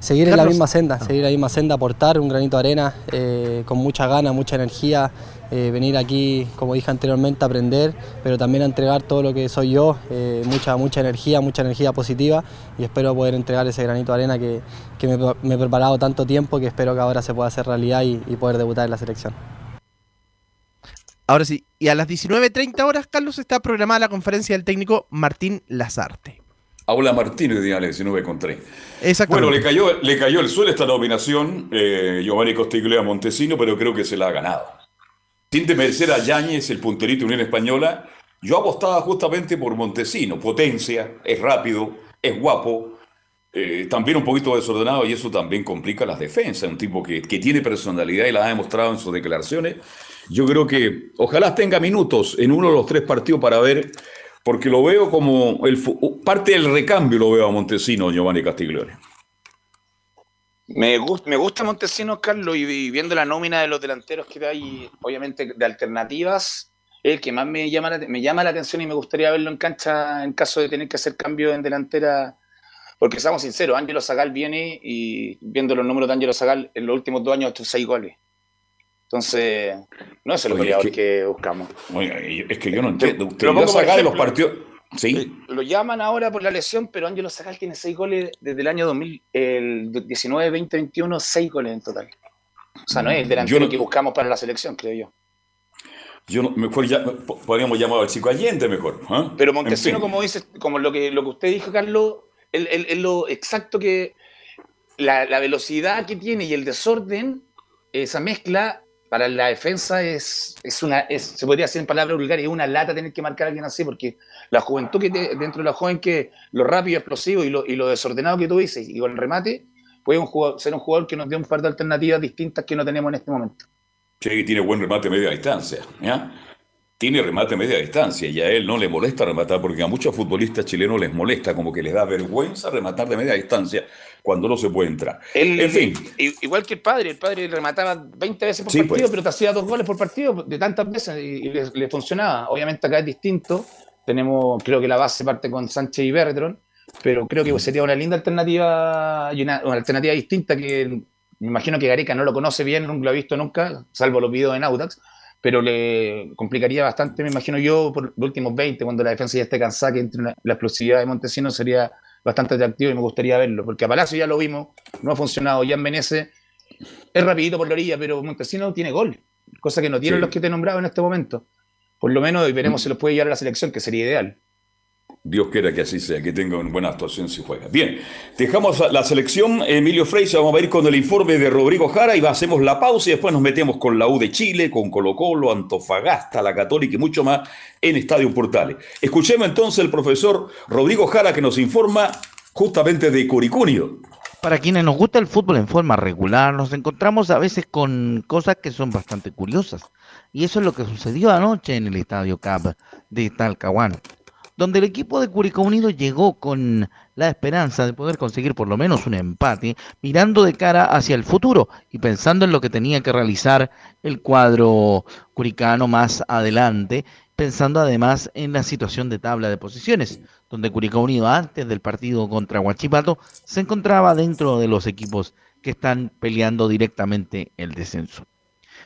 Seguir en la misma senda, seguir en la misma senda, aportar un granito de arena eh, con mucha gana, mucha energía, eh, venir aquí, como dije anteriormente, a aprender, pero también a entregar todo lo que soy yo, eh, mucha, mucha energía, mucha energía positiva y espero poder entregar ese granito de arena que, que me, me he preparado tanto tiempo que espero que ahora se pueda hacer realidad y, y poder debutar en la selección. Ahora sí, y a las 19.30 horas, Carlos, está programada la conferencia del técnico Martín Lazarte. Aula Martínez de 19 con 3. Exactamente. Bueno, le cayó, le cayó el suelo esta nominación eh, Giovanni Costiglea Montesino, pero creo que se la ha ganado. Sin desmerecer a Yáñez, el punterito de Unión Española, yo apostaba justamente por Montesino. Potencia, es rápido, es guapo, eh, también un poquito desordenado y eso también complica las defensas. Un tipo que, que tiene personalidad y la ha demostrado en sus declaraciones. Yo creo que ojalá tenga minutos en uno de los tres partidos para ver, porque lo veo como parte del recambio, lo veo a Montesino, Giovanni Castiglione. Me, gust- me gusta Montesinos, Carlos, y, viendo la nómina de los delanteros que hay, obviamente de alternativas, es el que más me llama, la, me llama la atención y me gustaría verlo en cancha en caso de tener que hacer cambio en delantera. Porque seamos sinceros, Ángelo Zagal viene y viendo los números de Ángelo Zagal, en los últimos dos años ha hecho seis goles. Entonces, no es el goleador que... buscamos. Oye, es que yo no entiendo. Usted lo pongo por de los ejemplo. partidos. Sí. Lo llaman ahora por la lesión, pero Ángelo Zagal tiene seis goles desde el año 2000, el 19, 20, 21, seis goles en total. O sea, no es el delantero no- que buscamos para la selección, creo yo. Yo no, mejor ya, po- podríamos llamar al chico Allende mejor. ¿ah? Pero En Montesino, fin. como dices, como lo que, lo que usted dijo, Carlos, es es- es lo exacto que la, la velocidad que tiene y el desorden, esa mezcla para la defensa es, es una, es, se podría decir en palabras vulgares, es una lata tener que marcar a alguien así, porque la juventud que te- dentro de la joven que lo rápido, explosivo y lo, y lo desordenado que tú dices, y con el remate, puede un jugador- ser un jugador que nos dé un par de alternativas distintas que no tenemos en este momento. Sí, tiene buen remate a media distancia. ¿ya? Tiene remate a media distancia y a él no le molesta rematar porque a muchos futbolistas chilenos les molesta, como que les da vergüenza rematar de media distancia. Cuando no se puede entrar. Él- en fin, Igual que el padre, el padre remataba 20 veces por Sí, partido, pues. pero te hacía dos goles por partido de tantas veces y, y le, le funcionaba. Obviamente acá es distinto. Tenemos, creo que la base parte con Sánchez y Bertrand, pero creo que sería una linda alternativa y una, una alternativa distinta que me imagino que Gareca no lo conoce bien, no lo ha visto nunca, salvo los videos en Audax, pero le complicaría bastante, me imagino yo, por los últimos 20, cuando la defensa ya esté cansada, que entre una- la explosividad de Montesinos sería bastante atractivo y me gustaría verlo, porque a Palacio ya lo vimos, no ha funcionado, ya en Menezes es rapidito por la orilla, pero Montesinos tiene gol, cosa que no tienen Sí. los que te he nombrado en este momento. Por lo menos y veremos si los puede llevar a la selección, que sería ideal. Dios quiera que así sea, que tenga una buena actuación si juega. Bien, dejamos la selección, Emilio Freisa, vamos a ir con el informe de Rodrigo Jara y hacemos la pausa y después nos metemos con la U de Chile, con Colo Colo, Antofagasta, la Católica y mucho más en Estadio Portales. Escuchemos entonces al profesor Rodrigo Jara que nos informa justamente de Curicunio. Para quienes nos gusta el fútbol en forma regular, nos encontramos a veces con cosas que son bastante curiosas. Y eso es lo que sucedió anoche en el Estadio Cap de Talcahuano, donde el equipo de Curicó Unido llegó con la esperanza de poder conseguir por lo menos un empate, mirando de cara hacia el futuro y pensando en lo que tenía que realizar el cuadro curicano más adelante, pensando además en la situación de tabla de posiciones, donde Curicó Unido antes del partido contra Huachipato se encontraba dentro de los equipos que están peleando directamente el descenso.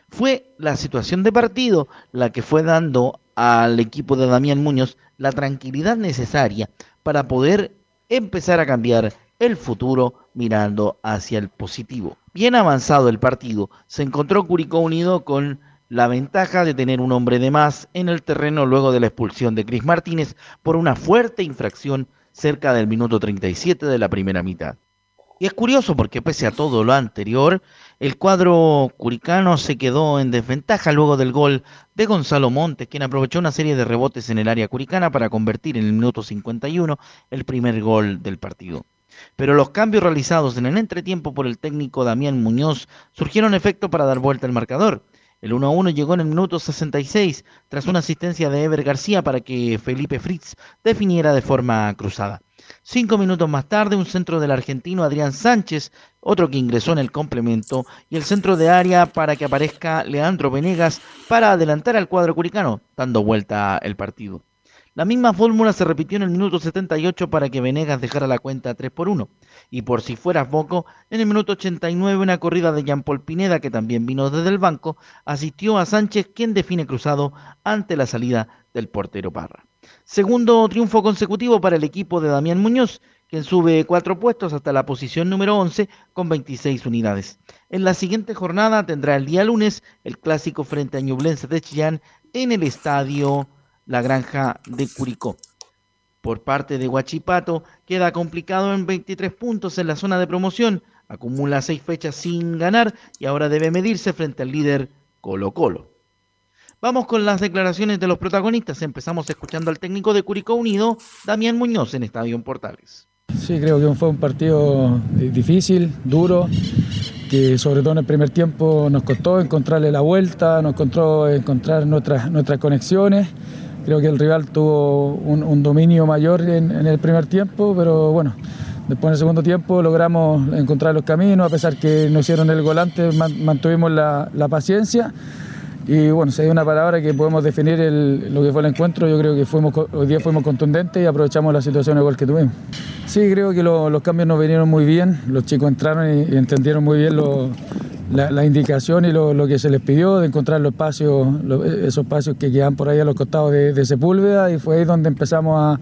Fue la situación de partido la que fue dando al equipo de Damián Muñoz la tranquilidad necesaria para poder empezar a cambiar el futuro mirando hacia el positivo. Bien avanzado el partido, se encontró Curicó Unido con la ventaja de tener un hombre de más en el terreno luego de la expulsión de Cris Martínez por una fuerte infracción cerca del minuto 37 de la primera mitad. Y es curioso porque pese a todo lo anterior, el cuadro curicano se quedó en desventaja luego del gol de Gonzalo Montes, quien aprovechó una serie de rebotes en el área curicana para convertir en el minuto 51 el primer gol del partido. Pero los cambios realizados en el entretiempo por el técnico Damián Muñoz surgieron efecto para dar vuelta al marcador. El 1-1 llegó en el minuto 66 tras una asistencia de Ever García para que Felipe Fritz definiera de forma cruzada. Cinco minutos más tarde, un centro del argentino Adrián Sánchez, otro que ingresó en el complemento, y el centro de área para que aparezca Leandro Venegas para adelantar al cuadro curicano, dando vuelta el partido. La misma fórmula se repitió en el minuto 78 para que Venegas dejara la cuenta 3 por 1. Y por si fuera poco, en el minuto 89 una corrida de Jean Paul Pineda, que también vino desde el banco, asistió a Sánchez, quien define cruzado ante la salida del portero Parra. Segundo triunfo consecutivo para el equipo de Damián Muñoz, quien sube cuatro puestos hasta la posición número 11 con 26 unidades. En la siguiente jornada tendrá el día lunes el clásico frente a Ñublense de Chillán en el estadio La Granja de Curicó. Por parte de Huachipato, queda complicado en 23 puntos en la zona de promoción, acumula seis fechas sin ganar y ahora debe medirse frente al líder Colo Colo. Vamos con las declaraciones de los protagonistas. Empezamos escuchando al técnico de Curicó Unido, Damián Muñoz, en Estadio Portales. Sí, creo que fue un partido di- difícil, duro, que sobre todo en el primer tiempo nos costó encontrarle la vuelta, nos costó encontrar nuestras, nuestras conexiones. Creo que el rival tuvo un, dominio mayor en, el primer tiempo, pero bueno, después en el segundo tiempo logramos encontrar los caminos, a pesar que no hicieron el man- mantuvimos la, la paciencia. Y bueno, si hay una palabra que podemos definir lo que fue el encuentro, yo creo que fuimos, hoy día fuimos contundentes y aprovechamos la situación igual que tuvimos. Sí, creo que lo- los cambios nos vinieron muy bien, los chicos entraron y, y entendieron muy bien lo- la, indicación y lo, que se les pidió, de encontrar los espacios, esos espacios que quedan por ahí a los costados de, Sepúlveda y fue ahí donde empezamos a,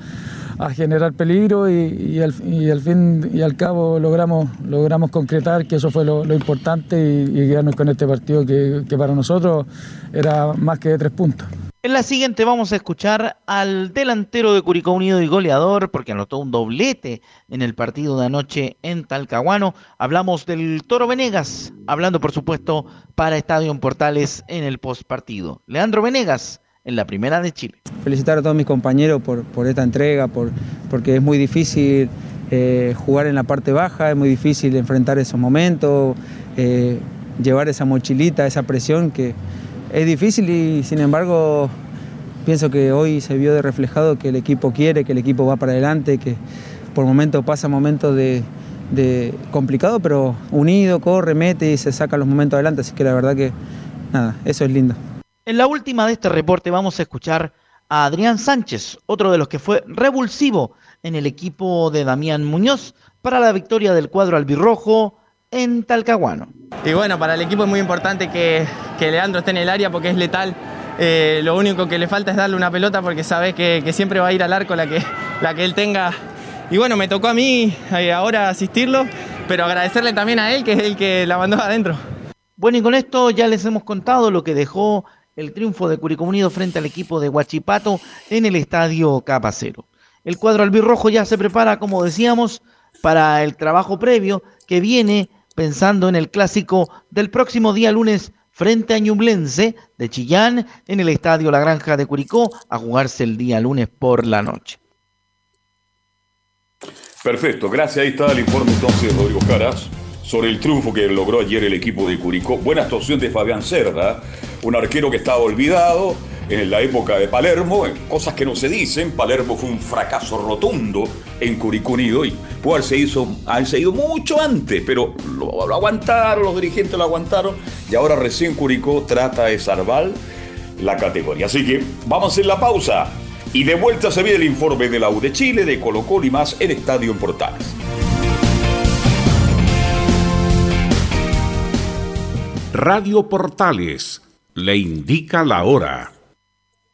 generar peligro y, al, fin y al cabo logramos, logramos concretar que eso fue lo, lo importante y, y quedarnos con este partido que, que para nosotros era más que de tres puntos. En la siguiente vamos a escuchar al delantero de Curicó Unido y goleador, porque anotó un doblete en el partido de anoche en Talcahuano. Hablamos del Toro Venegas, hablando por supuesto para Estadio en Portales en el postpartido. Leandro Venegas en la primera de Chile. felicitar a todos mis compañeros por, por esta entrega, por, porque es muy difícil eh, jugar en la parte baja, es muy difícil enfrentar esos momentos, eh, llevar esa mochilita, esa presión que es difícil y sin embargo pienso que hoy se vio de reflejado que el equipo quiere, que el equipo va para adelante, que por momentos pasa momentos de, complicado, pero unido, corre, mete y se saca los momentos adelante. Así que la verdad que nada, eso es lindo. En la última de este reporte vamos a escuchar a Adrián Sánchez, otro de los que fue revulsivo en el equipo de Damián Muñoz para la victoria del cuadro albirrojo en Talcahuano. Y bueno, para el equipo es muy importante que, que Leandro esté en el área porque es letal. Eh, lo único que le falta es darle una pelota porque sabe que, que, siempre va a ir al arco la que, la que él tenga. Y bueno, me tocó a mí eh, ahora asistirlo, pero agradecerle también a él que es el que la mandó adentro. Bueno, y con esto ya les hemos contado lo que dejó el triunfo de Curicó Unido frente al equipo de Huachipato en el estadio Capacero. El cuadro albirrojo ya se prepara, como decíamos, para el trabajo previo que viene pensando en el clásico del próximo día lunes frente a Ñublense de Chillán en el estadio La Granja de Curicó a jugarse el día lunes por la noche. Perfecto, gracias. Ahí está el informe entonces, Rodrigo Caras, sobre el triunfo que logró ayer el equipo de Curicó. Buena actuación de Fabián Cerda, un arquero que estaba olvidado en la época de Palermo, cosas que no se dicen. Palermo fue un fracaso rotundo en Curicó Unido y puede se hizo, haberse ido mucho antes, pero lo, lo, aguantaron, los dirigentes lo aguantaron y ahora recién Curicó trata de salvar la categoría. Así que vamos a hacer la pausa y de vuelta se viene el informe de la U de Chile, de Colo Colo y más en Estadio en Portales. Radio Portales le indica la hora.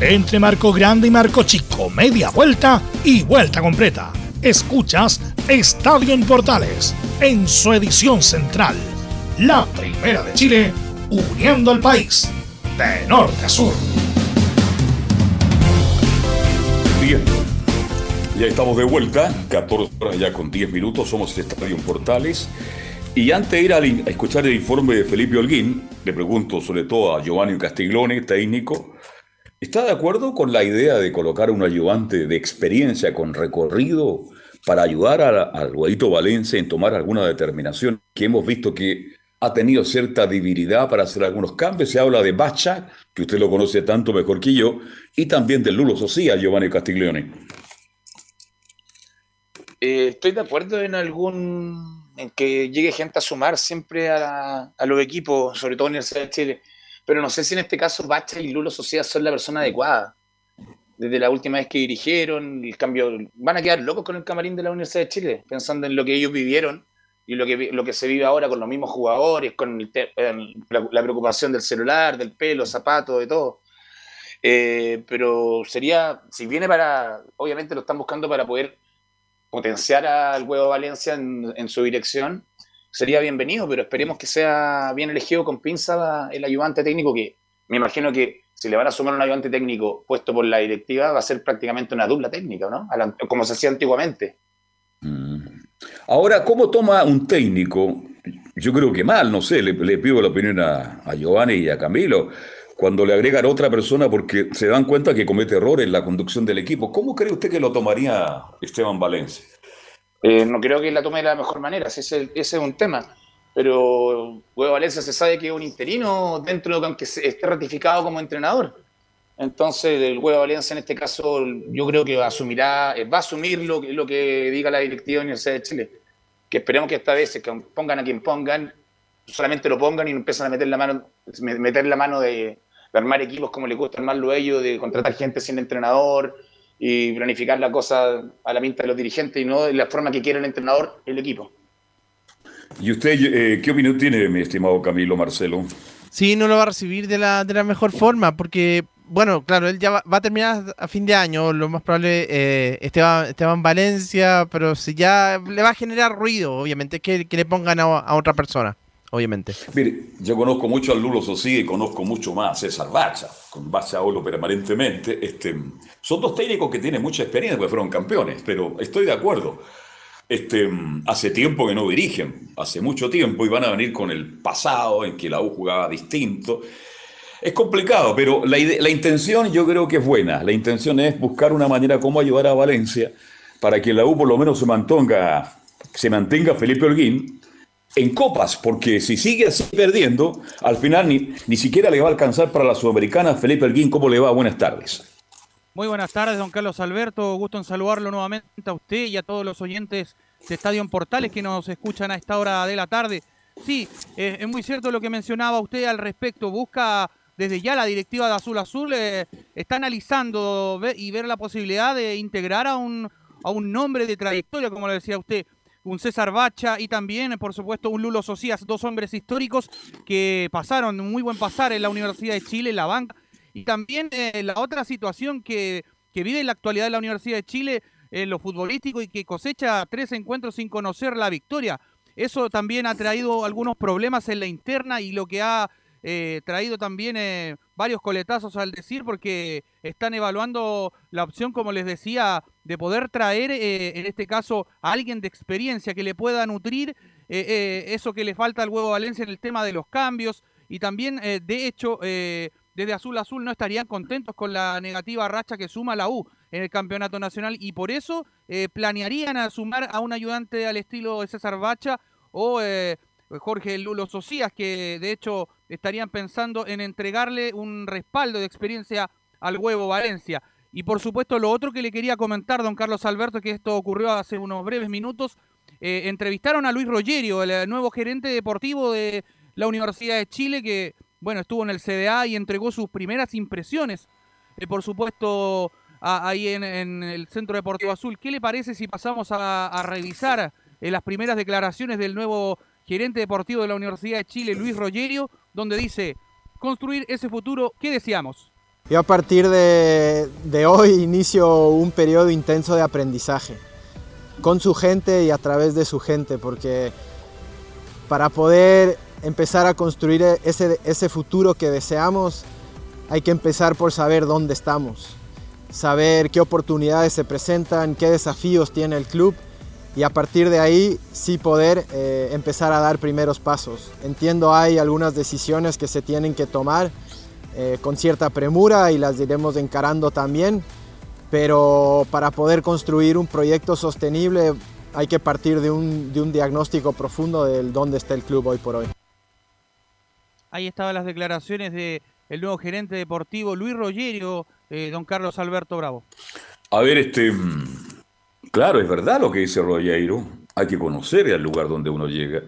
Entre marco grande y marco chico, media vuelta y vuelta completa. Escuchas Estadio en Portales en su edición central. La primera de Chile, uniendo al país de norte a sur. Bien. Ya estamos de vuelta, 14 horas ya con 10 minutos, somos Estadio en Portales. Y antes de ir a escuchar el informe de Felipe Holguín, le pregunto sobre todo a Giovanni Castiglione, técnico, ¿está de acuerdo con la idea de colocar un ayudante de experiencia con recorrido para ayudar al Guadito Valencia en tomar alguna determinación que hemos visto que ha tenido cierta debilidad para hacer algunos cambios? Se habla de Bacha, que usted lo conoce tanto mejor que yo, y también del Lulo Socia, Giovanni Castiglione. Eh, estoy de acuerdo en algún en que llegue gente a sumar siempre a, la- los equipos, sobre todo Universidad de Chile. Pero no sé si en este caso Bacha y Lulo Sociedad son la persona adecuada. Desde la última vez que dirigieron, el cambio, van a quedar locos con el camarín de la Universidad de Chile, pensando en lo que ellos vivieron y lo que, lo que se vive ahora con los mismos jugadores, con el la, la preocupación del celular, del pelo, zapatos, de todo. Eh, pero sería, si viene para, obviamente lo están buscando para poder potenciar al huevo Valencia en, en su dirección, sería bienvenido, pero esperemos que sea bien elegido con pinza el ayudante técnico, que me imagino que si le van a sumar un ayudante técnico puesto por la directiva, va a ser prácticamente una dupla técnica, ¿no? Como se hacía antiguamente. Ahora, ¿cómo toma un técnico? Yo creo que mal, no sé, le, le pido la opinión a, a Giovanni y a Camilo, cuando le agregan otra persona porque se dan cuenta que comete errores en la conducción del equipo. ¿Cómo cree usted que lo tomaría Esteban Valencia? Eh, no creo que la tome de la mejor manera, ese ese es un tema. Pero Huevo Valencia se sabe que es un interino dentro de aunque esté ratificado como entrenador. Entonces, el Huevo Valencia en este caso, yo creo que asumirá, eh, va a asumir lo, lo que diga la directiva de la Universidad de Chile. Que esperemos que esta vez, que pongan a quien pongan, solamente lo pongan y no empiezan a meter la mano, me- meter la mano de, de armar equipos como les gusta armarlo a ellos, de contratar gente sin entrenador y planificar la cosa a la pinta de los dirigentes y no de la forma que quiere el entrenador el equipo. ¿Y usted eh, qué opinión tiene, mi estimado Camilo Marcelo? Sí, no lo va a recibir de la, de la mejor forma, porque, bueno, claro, él ya va, va a terminar a fin de año, lo más probable, eh, Esteban, Esteban Valencia, pero si ya le va a generar ruido, obviamente, que, que le pongan a, a otra persona, obviamente. Mire, yo conozco mucho al Lulo Sosí y conozco mucho más a César Bacha, con Bacha hablo permanentemente. Este, son dos técnicos que tienen mucha experiencia, porque fueron campeones, pero estoy de acuerdo. Este, hace tiempo que no dirigen, hace mucho tiempo, y van a venir con el pasado en que la U jugaba distinto. Es complicado, pero la, la intención yo creo que es buena. La intención es buscar una manera cómo ayudar a Valencia para que la U por lo menos se mantenga, se mantenga Felipe Holguín en copas, porque si sigue así perdiendo, al final ni, ni siquiera le va a alcanzar para la Sudamericana. Felipe Holguín, ¿cómo le va? Buenas tardes. Muy buenas tardes, don Carlos Alberto. Gusto en saludarlo nuevamente a usted y a todos los oyentes de Estadio en Portales que nos escuchan a esta hora de la tarde. Sí, eh, es muy cierto lo que mencionaba usted al respecto. Busca desde ya la directiva de Azul Azul, eh, está analizando y ver la posibilidad de integrar a un, a un nombre de trayectoria, como le decía usted, un César Bacha y también, por supuesto, un Lulo Socias, dos hombres históricos que pasaron un muy buen pasar en la Universidad de Chile, en la banca. Y también eh, la otra situación que, que vive en la actualidad la Universidad de Chile en lo futbolístico y que cosecha tres encuentros sin conocer la victoria. Eso también ha traído algunos problemas en la interna y lo que ha eh, traído también eh, varios coletazos al decir porque están evaluando la opción, como les decía, de poder traer, eh, en este caso, a alguien de experiencia que le pueda nutrir eh, eh, eso que le falta al huevo Valencia en el tema de los cambios. Y también, eh, de hecho, desde Azul a Azul no estarían contentos con la negativa racha que suma la U en el campeonato nacional. Y por eso planearían a sumar a un ayudante al estilo de César Bacha o Jorge Lulo Socias, que de hecho estarían pensando en entregarle un respaldo de experiencia al huevo Valencia. Y por supuesto lo otro que le quería comentar, don Carlos Alberto, que esto ocurrió hace unos breves minutos, eh, entrevistaron a Luis Rogerio, el eh, nuevo gerente deportivo de la Universidad de Chile, que bueno, estuvo en el CDA y entregó sus primeras impresiones, eh, por supuesto, a- ahí en, el Centro Deportivo Azul. ¿Qué le parece si pasamos a, a revisar eh, las primeras declaraciones del nuevo gerente deportivo de la Universidad de Chile, Luis Rogerio, donde dice, construir ese futuro que deseamos? Yo a partir de, de hoy inicio un periodo intenso de aprendizaje con su gente y a través de su gente, porque para poder empezar a construir ese, ese futuro que deseamos, hay que empezar por saber dónde estamos, saber qué oportunidades se presentan, qué desafíos tiene el club y a partir de ahí sí poder eh, empezar a dar primeros pasos. Entiendo hay algunas decisiones que se tienen que tomar eh, con cierta premura y las iremos encarando también, pero para poder construir un proyecto sostenible hay que partir de un, de un diagnóstico profundo del dónde está el club hoy por hoy. Ahí estaban las declaraciones de el nuevo gerente deportivo Luis Rogerio, eh, don Carlos Alberto Bravo. A ver, este. Claro, es verdad lo que dice Rogeiro. Hay que conocer el lugar donde uno llega.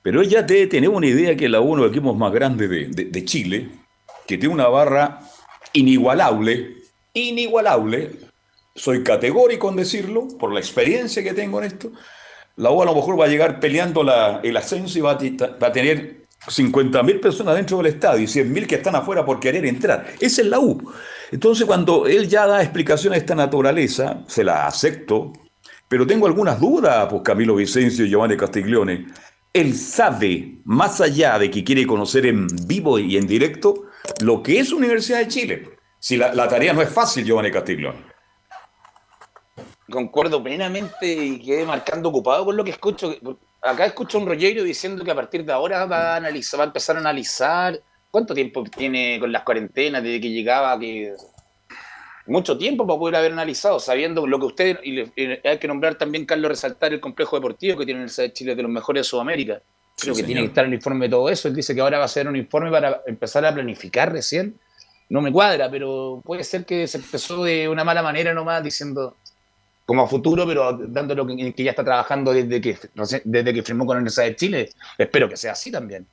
Pero ya debe tener una idea que la uno de los equipos más grandes de, de- Chile, que tiene una barra inigualable, inigualable. Soy categórico en decirlo, por la experiencia que tengo en esto. la U a lo mejor va a llegar peleando la- el ascenso y va a, va a tener 50.000 personas dentro del estadio y 100.000 que están afuera por querer entrar. Esa es la U. Entonces, cuando él ya da explicaciones de esta naturaleza, se la acepto, pero tengo algunas dudas, pues Camilo Vicencio y Giovanni Castiglione. Él sabe, más allá de que quiere conocer en vivo y en directo, lo que es Universidad de Chile. Si la, tarea no es fácil, Giovanni Castiglione. Concuerdo plenamente y quedé marcando ocupado con lo que escucho. Acá escucho a un Rollero diciendo que a partir de ahora va a analizar, va a empezar a analizar cuánto tiempo tiene con las cuarentenas desde que llegaba, que mucho tiempo para poder haber analizado, sabiendo lo que usted, y, le- y hay que nombrar también, Carlos, resaltar el complejo deportivo que tiene la Universidad de Chile de los mejores de Sudamérica. Creo Sí, que señor. tiene que estar el informe de todo eso. Él dice que ahora va a ser un informe para empezar a planificar recién. No me cuadra, pero puede ser que se empezó de una mala manera nomás, diciendo como a futuro, pero dando lo que, que ya está trabajando desde que, desde que firmó con la Universidad de Chile. Espero que sea así también.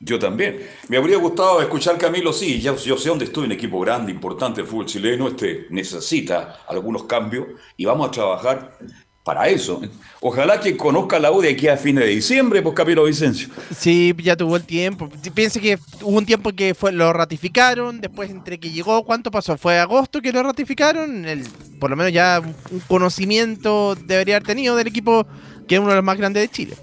Yo también. Me habría gustado escuchar Camilo, sí, ya, yo sé dónde estoy, un equipo grande, importante, el fútbol chileno, este necesita algunos cambios y vamos a trabajar para eso. Ojalá que conozca la U de aquí a fines de diciembre, pues Camilo Vicencio. Sí, ya tuvo el tiempo. Piense que hubo un tiempo que fue, lo ratificaron, después entre que llegó, ¿cuánto pasó? ¿Fue agosto que lo ratificaron? El, por lo menos ya un conocimiento debería haber tenido del equipo que es uno de los más grandes de Chile.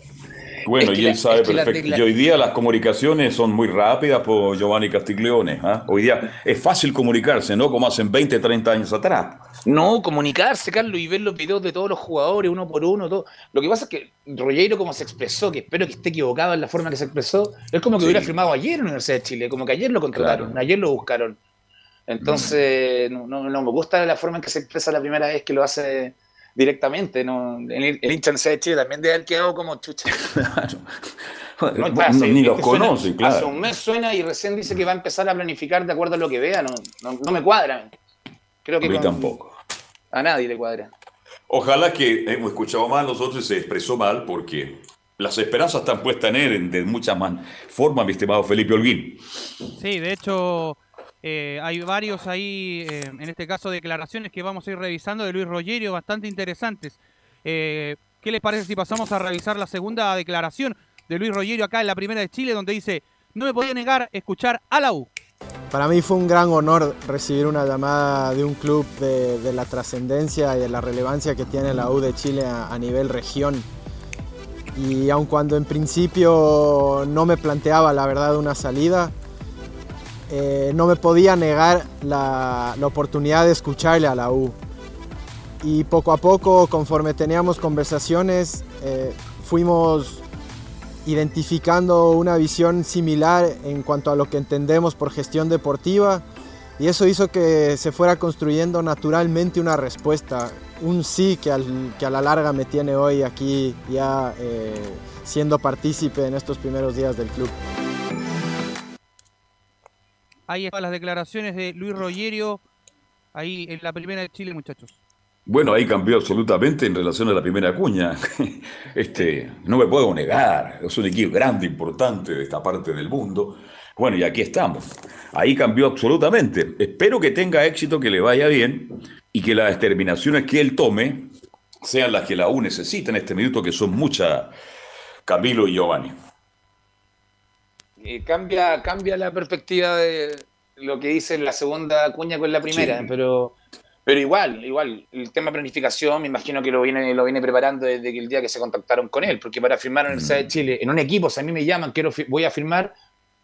Bueno, Es que y la- él sabe es que la perfecto. Y hoy día las comunicaciones son muy rápidas por Giovanni Castiglione. ¿ah? Hoy día es fácil comunicarse, ¿no? Como hacen 20, 30 años atrás. No, comunicarse, Carlos, y ver los videos de todos los jugadores, uno por uno, todo. Lo que pasa es que Rollero, como se expresó, que espero que esté equivocado en la forma que se expresó, es como que Sí. hubiera firmado ayer en la Universidad de Chile, como que ayer lo contrataron, Claro. ayer lo buscaron. Entonces, no, no, no me gusta la forma en que se expresa la primera vez que lo hace directamente. No, el, el hincha de Chile también debe haber quedado como chucha. No, hace- ni los suena- conocen, Hace claro. un mes suena y recién dice que va a empezar a planificar de acuerdo a lo que vea. No, no, no me cuadra. Creo que A mí con- tampoco. a nadie le cuadra. Ojalá que hemos escuchado mal nosotros y se expresó mal porque las esperanzas están puestas en él de muchas man- formas, mi estimado Felipe Holguín. Sí, de hecho, eh, hay varios ahí, eh, en este caso, declaraciones que vamos a ir revisando de Luis Rogerio, bastante interesantes. Eh, ¿Qué les parece si pasamos a revisar la segunda declaración de Luis Rogerio acá en la primera de Chile, donde dice, no me podía negar escuchar a la U? Para mí fue un gran honor recibir una llamada de un club de, la trascendencia y de la relevancia que tiene la U de Chile a, a nivel región. Y aun cuando en principio no me planteaba la verdad una salida, eh, no me podía negar la, oportunidad de escucharle a la U. Y poco a poco, conforme teníamos conversaciones, eh, fuimos identificando una visión similar en cuanto a lo que entendemos por gestión deportiva y eso hizo que se fuera construyendo naturalmente una respuesta, un sí que, al- que a la larga me tiene hoy aquí ya eh, siendo partícipe en estos primeros días del club. Ahí están las declaraciones de Luis Rogerio, ahí en la primera de Chile, muchachos. Bueno, ahí cambió absolutamente en relación a la primera cuña. Este, no me puedo negar, es un equipo grande, importante de esta parte del mundo. Bueno, y aquí estamos. Ahí cambió absolutamente. Espero que tenga éxito, que le vaya bien y que las determinaciones que él tome sean las que la U necesita en este minuto, que son muchas, Camilo y Giovanni. Eh, cambia, cambia la perspectiva de lo que dice la segunda cuña con la primera, Sí. pero, pero igual, igual, el tema de planificación me imagino que lo viene, lo viene preparando desde el día que se contactaron con él, porque para firmar en el Universidad de Chile, en un equipo, si a mí me llaman, quiero voy a firmar,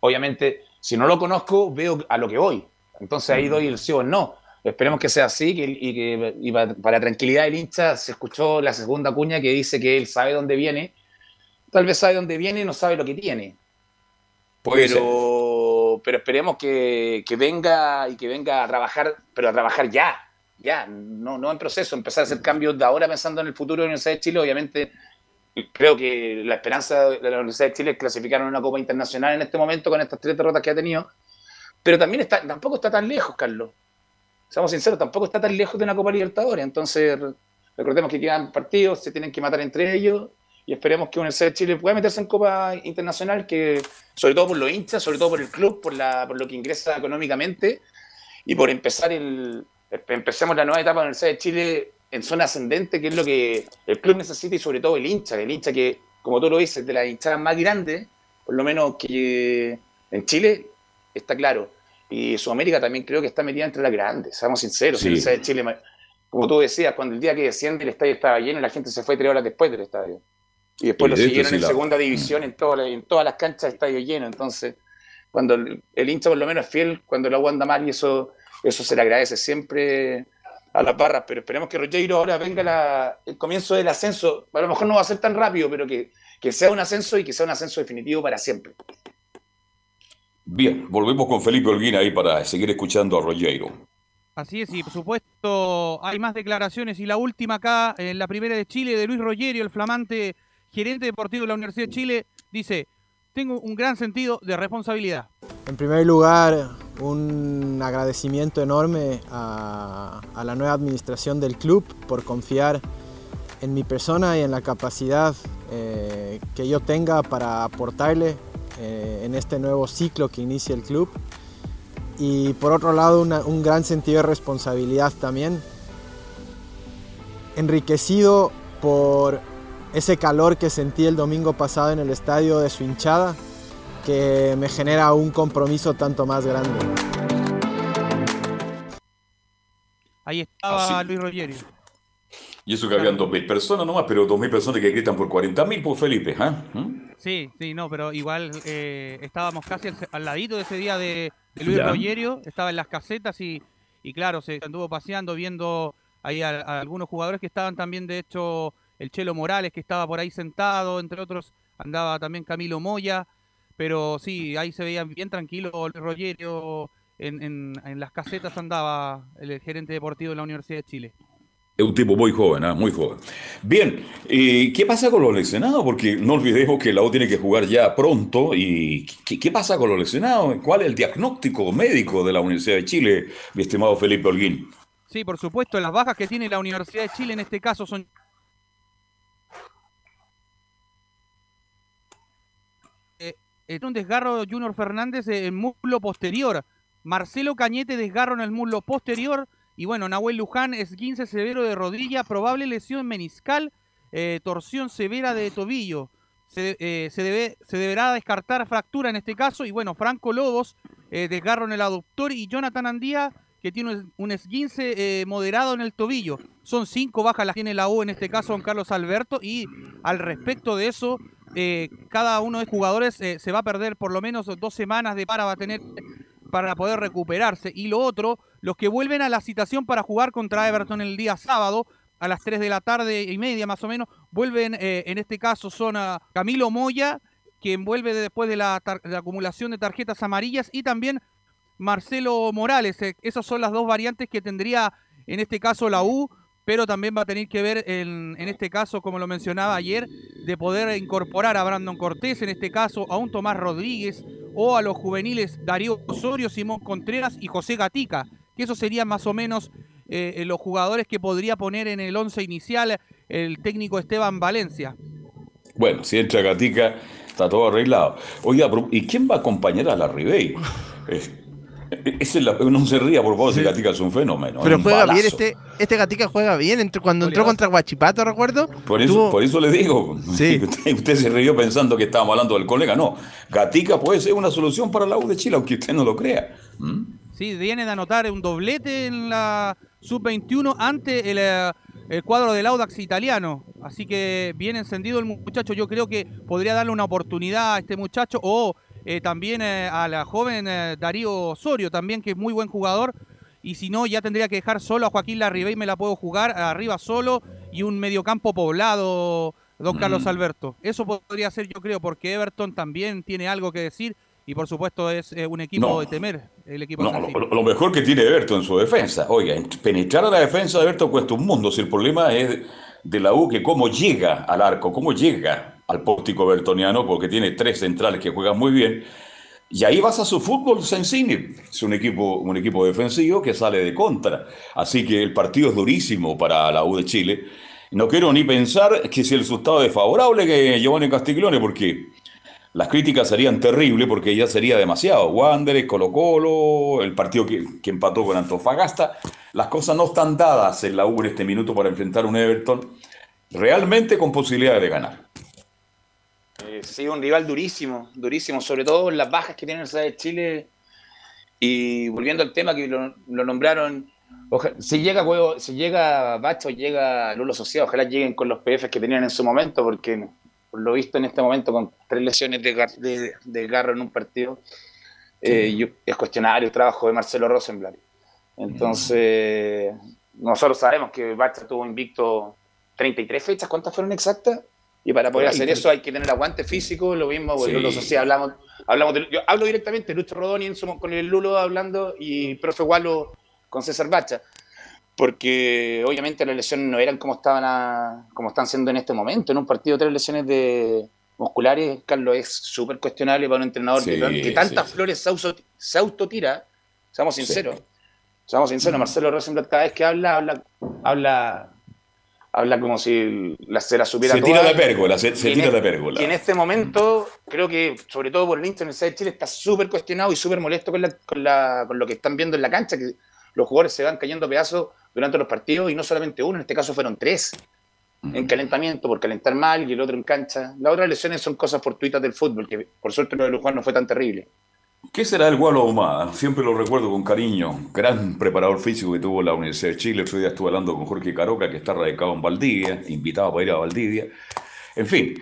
obviamente, si no lo conozco, veo a lo que voy. Entonces ahí doy el sí o el no. Esperemos que sea así que, y que y pa- para tranquilidad del hincha se escuchó la segunda cuña que dice que él sabe dónde viene. Tal vez sabe dónde viene y no sabe lo que tiene Puede pero, pero esperemos que, que venga y que venga a trabajar, pero a trabajar ya, ya, no, no en proceso, empezar a hacer cambios de ahora pensando en el futuro de la Universidad de Chile, obviamente creo que la esperanza de la Universidad de Chile es clasificar en una Copa Internacional en este momento con estas tres derrotas que ha tenido, pero también está, tampoco está tan lejos, Carlos. Seamos sinceros, tampoco está tan lejos de una Copa Libertadores, entonces recordemos que quedan partidos, se tienen que matar entre ellos y esperemos que Universidad de Chile pueda meterse en Copa Internacional, que sobre todo por los hinchas, sobre todo por el club, por, la, por lo que ingresa económicamente y por empezar el, empecemos la nueva etapa de la Universidad de Chile en zona ascendente, que es lo que el club necesita y sobre todo el hincha, el hincha que, como tú lo dices, de las hinchadas más grandes, por lo menos que en Chile, está claro. Y Sudamérica también creo que está metida entre las grandes, seamos sinceros. Sí. Estadio de Chile, como tú decías, cuando el día que desciende el estadio estaba lleno, la gente se fue tres horas después del estadio. Y después lo siguieron en la- segunda división, en, todas las- en todas las canchas estadio lleno. Entonces, cuando el, el hincha por lo menos es fiel, cuando la anda mal, y eso, eso se le agradece siempre a las barras. Pero esperemos que Rogeiro ahora venga la- el comienzo del ascenso. A lo mejor no va a ser tan rápido, pero que, que sea un ascenso y que sea un ascenso definitivo para siempre. Bien, volvemos con Felipe Holguín ahí para seguir escuchando a Rogeiro. Así es, y por supuesto hay más declaraciones y la última acá, en la primera de Chile, de Luis Rogerio, el flamante gerente deportivo de la Universidad de Chile, dice, tengo un gran sentido de responsabilidad. En primer lugar, un agradecimiento enorme a, a la nueva administración del club por confiar en mi persona y en la capacidad eh, que yo tenga para aportarle eh, en este nuevo ciclo que inicia el club. Y por otro lado, un gran sentido de responsabilidad también, enriquecido por ese calor que sentí el domingo pasado en el estadio de su hinchada, que me genera un compromiso tanto más grande. Ahí estaba Así. Luis Rogerio. Y eso que habían 2.000 personas nomás, pero 2.000 personas que gritan por 40.000 por Felipe. ¿ah? ¿Mm? Sí, sí, no, pero igual eh, estábamos casi al, al ladito de ese día de, de Luis Ya. Rogerio, estaba en las casetas y, y claro, se anduvo paseando, viendo ahí a, a algunos jugadores que estaban también, de hecho, el Chelo Morales que estaba por ahí sentado, entre otros, andaba también Camilo Moya, pero sí, ahí se veía bien tranquilo Rogerio, en, en, en las casetas andaba el gerente deportivo de la Universidad de Chile. Es un tipo muy joven, ¿ah? muy joven. Bien, eh, ¿qué pasa con los lesionados? Porque no olvidemos que la U tiene que jugar ya pronto. ¿Y qué, qué pasa con los lesionados? ¿Cuál es el diagnóstico médico de la Universidad de Chile, mi estimado Felipe Holguín? Sí, por supuesto, las bajas que tiene la Universidad de Chile en este caso son eh, eh, un desgarro Junior Fernández en el muslo posterior. Marcelo Cañete desgarro en el muslo posterior. Y bueno, Nahuel Luján esguince severo de rodilla, probable lesión meniscal, eh, torsión severa de tobillo. Se, eh, se debe, se deberá descartar fractura en este caso. Y bueno, Franco Lobos, eh, desgarro en el aductor. Y Jonathan Andía, que tiene un- esguince eh, moderado en el tobillo. Son cinco bajas las tiene la U en este caso, don Carlos Alberto. Y al respecto de eso, eh, cada uno de los jugadores eh, se va a perder por lo menos dos semanas de para va a tener para poder recuperarse. Y lo otro, los que vuelven a la citación para jugar contra Everton el día sábado, a las 3 de la tarde y media más o menos, vuelven, eh, en este caso son a Camilo Moya, quien vuelve de- después de la, de la acumulación de tarjetas amarillas, y también Marcelo Morales. Eh, esas son las dos variantes que tendría en este caso la U, pero también va a tener que ver en, en este caso, como lo mencionaba ayer, de poder incorporar a Brandon Cortés, en este caso a un Tomás Rodríguez, o a los juveniles Darío Osorio, Simón Contreras y José Gatica, que esos serían más o menos eh, los jugadores que podría poner en el once inicial el técnico Esteban Valencia. Bueno, si entra Gatica, está todo arreglado. Oiga, ¿y quién va a acompañar a la Ribey? Esa es la- no se ría, por favor, si Gatica es un fenómeno. Pero un juega bien, este, este gatica juega bien. Cuando entró contra Guachipato, recuerdo. Por eso, tuvo- por eso le digo, Sí. usted, usted se rió pensando que estábamos hablando del colega. No, Gatica puede ser una solución para la U de Chile, aunque usted no lo crea. ¿Mm? Sí, viene de anotar un doblete en la sub-21 ante el, eh, el cuadro del Audax italiano. Así que bien encendido el muchacho. Yo creo que podría darle una oportunidad a este muchacho o eh, también eh, a la joven eh, Darío Osorio, también que es muy buen jugador. Y si no, ya tendría que dejar solo a Joaquín Larribey, me la puedo jugar arriba solo y un mediocampo poblado, don Carlos Alberto. Eso podría ser, yo creo, porque Everton también tiene algo que decir y por supuesto es eh, un equipo No. de temer, el equipo No, lo, lo mejor que tiene Everton en su defensa. Oiga, penetrar a la defensa de Everton cuesta un mundo. Si el problema es de la U, que cómo llega al arco, cómo llega al pórtico bertoniano, porque tiene tres centrales que juegan muy bien. Y ahí vas a su fútbol sencillo. Es un equipo, un equipo defensivo que sale de contra. Así que el partido es durísimo para la U de Chile. No quiero ni pensar que si el resultado es favorable que Giovanni Castiglione, porque las críticas serían terribles porque ya sería demasiado. Wanderers, Colo Colo, el partido que, que empató con Antofagasta. las cosas no están dadas en la U en este minuto para enfrentar un Everton realmente con posibilidades de ganar. Eh, sí, un rival durísimo, durísimo, sobre todo en las bajas que tiene la Universidad de Chile. Y volviendo al tema que lo, lo nombraron, oja- si llega juego, si llega Bacho, llega Lulo Sociedad, ojalá lleguen con los PFs que tenían en su momento, porque por lo visto en este momento con tres lesiones de, de, de garro en un partido, eh, yo- es cuestionario el trabajo de Marcelo Rosenblatt. Entonces, nosotros sabemos que Bacha tuvo invicto 33 fechas, ¿cuántas fueron exactas? Y para poder hacer eso hay que tener aguante físico, lo mismo, Sí. bueno, Lulo Sociedad, hablamos, hablamos de- yo hablo directamente, Lucho Rodoni en su- con el Lulo hablando y profe Gualo con César Bacha, porque obviamente las lesiones no eran como estaban a- como están siendo en este momento, en un partido tres lesiones de musculares, Carlos, es súper cuestionable para un entrenador que, Sí, tan- que tantas sí, sí. flores se, auto- se autotira, seamos Sí. sinceros, seamos sinceros, Marcelo Rosenblatt cada vez que habla, habla, habla, habla como si la, se la supiera Se tira toda. la pérgola, se, en tira e- la pérgola. Y en este momento, creo que, sobre todo por el la Universidad de Chile, está súper cuestionado y súper molesto con, la, con, la- con lo que están viendo en la cancha, que los jugadores se van cayendo a pedazos durante los partidos y no solamente uno, en este caso fueron tres en calentamiento por calentar mal y el otro en cancha. Las otras lesiones son cosas fortuitas del fútbol, que por suerte lo de Luján no fue tan terrible. ¿Qué será el Gualo Ahumada? Siempre lo recuerdo con cariño. Gran preparador físico que tuvo la Universidad de Chile. Otro día estuve hablando con Jorge Caroca, que está radicado en Valdivia, invitado para ir a Valdivia. En fin,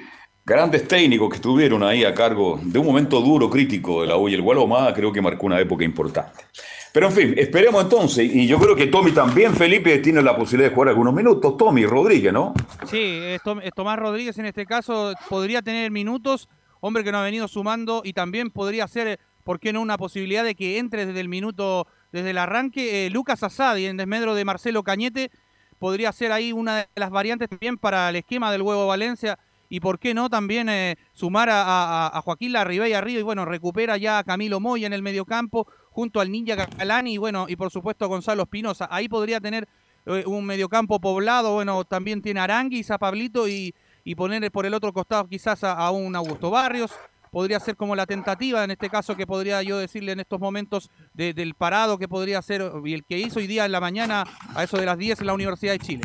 grandes técnicos que estuvieron ahí a cargo de un momento duro, crítico de la U el Gualo Ahumada creo que marcó una época importante. Pero en fin, esperemos entonces. Y yo creo que Tommy también, Felipe, tiene la posibilidad de jugar algunos minutos. Tommy Rodríguez, ¿no? Sí, es Tomás Rodríguez en este caso podría tener minutos, hombre que no ha venido sumando y también podría ser, ¿por qué no?, una posibilidad de que entre desde el minuto, desde el arranque, eh, Lucas Asadi en desmedro de Marcelo Cañete, podría ser ahí una de las variantes también para el esquema del huevo Valencia y por qué no también eh, sumar a, a- a Joaquín Larribey arriba y bueno, recupera ya a Camilo Moya en el mediocampo junto al Ninja Galani y bueno, y por supuesto a Gonzalo Espinosa. Ahí podría tener eh, un mediocampo poblado, bueno, también tiene Aranguis, a Pablito y, y poner por el otro costado quizás a, a un Augusto Barrios. Podría ser como la tentativa, en este caso, que podría yo decirle en estos momentos de- del parado que podría ser y el que hizo hoy día en la mañana a eso de las 10 en la Universidad de Chile.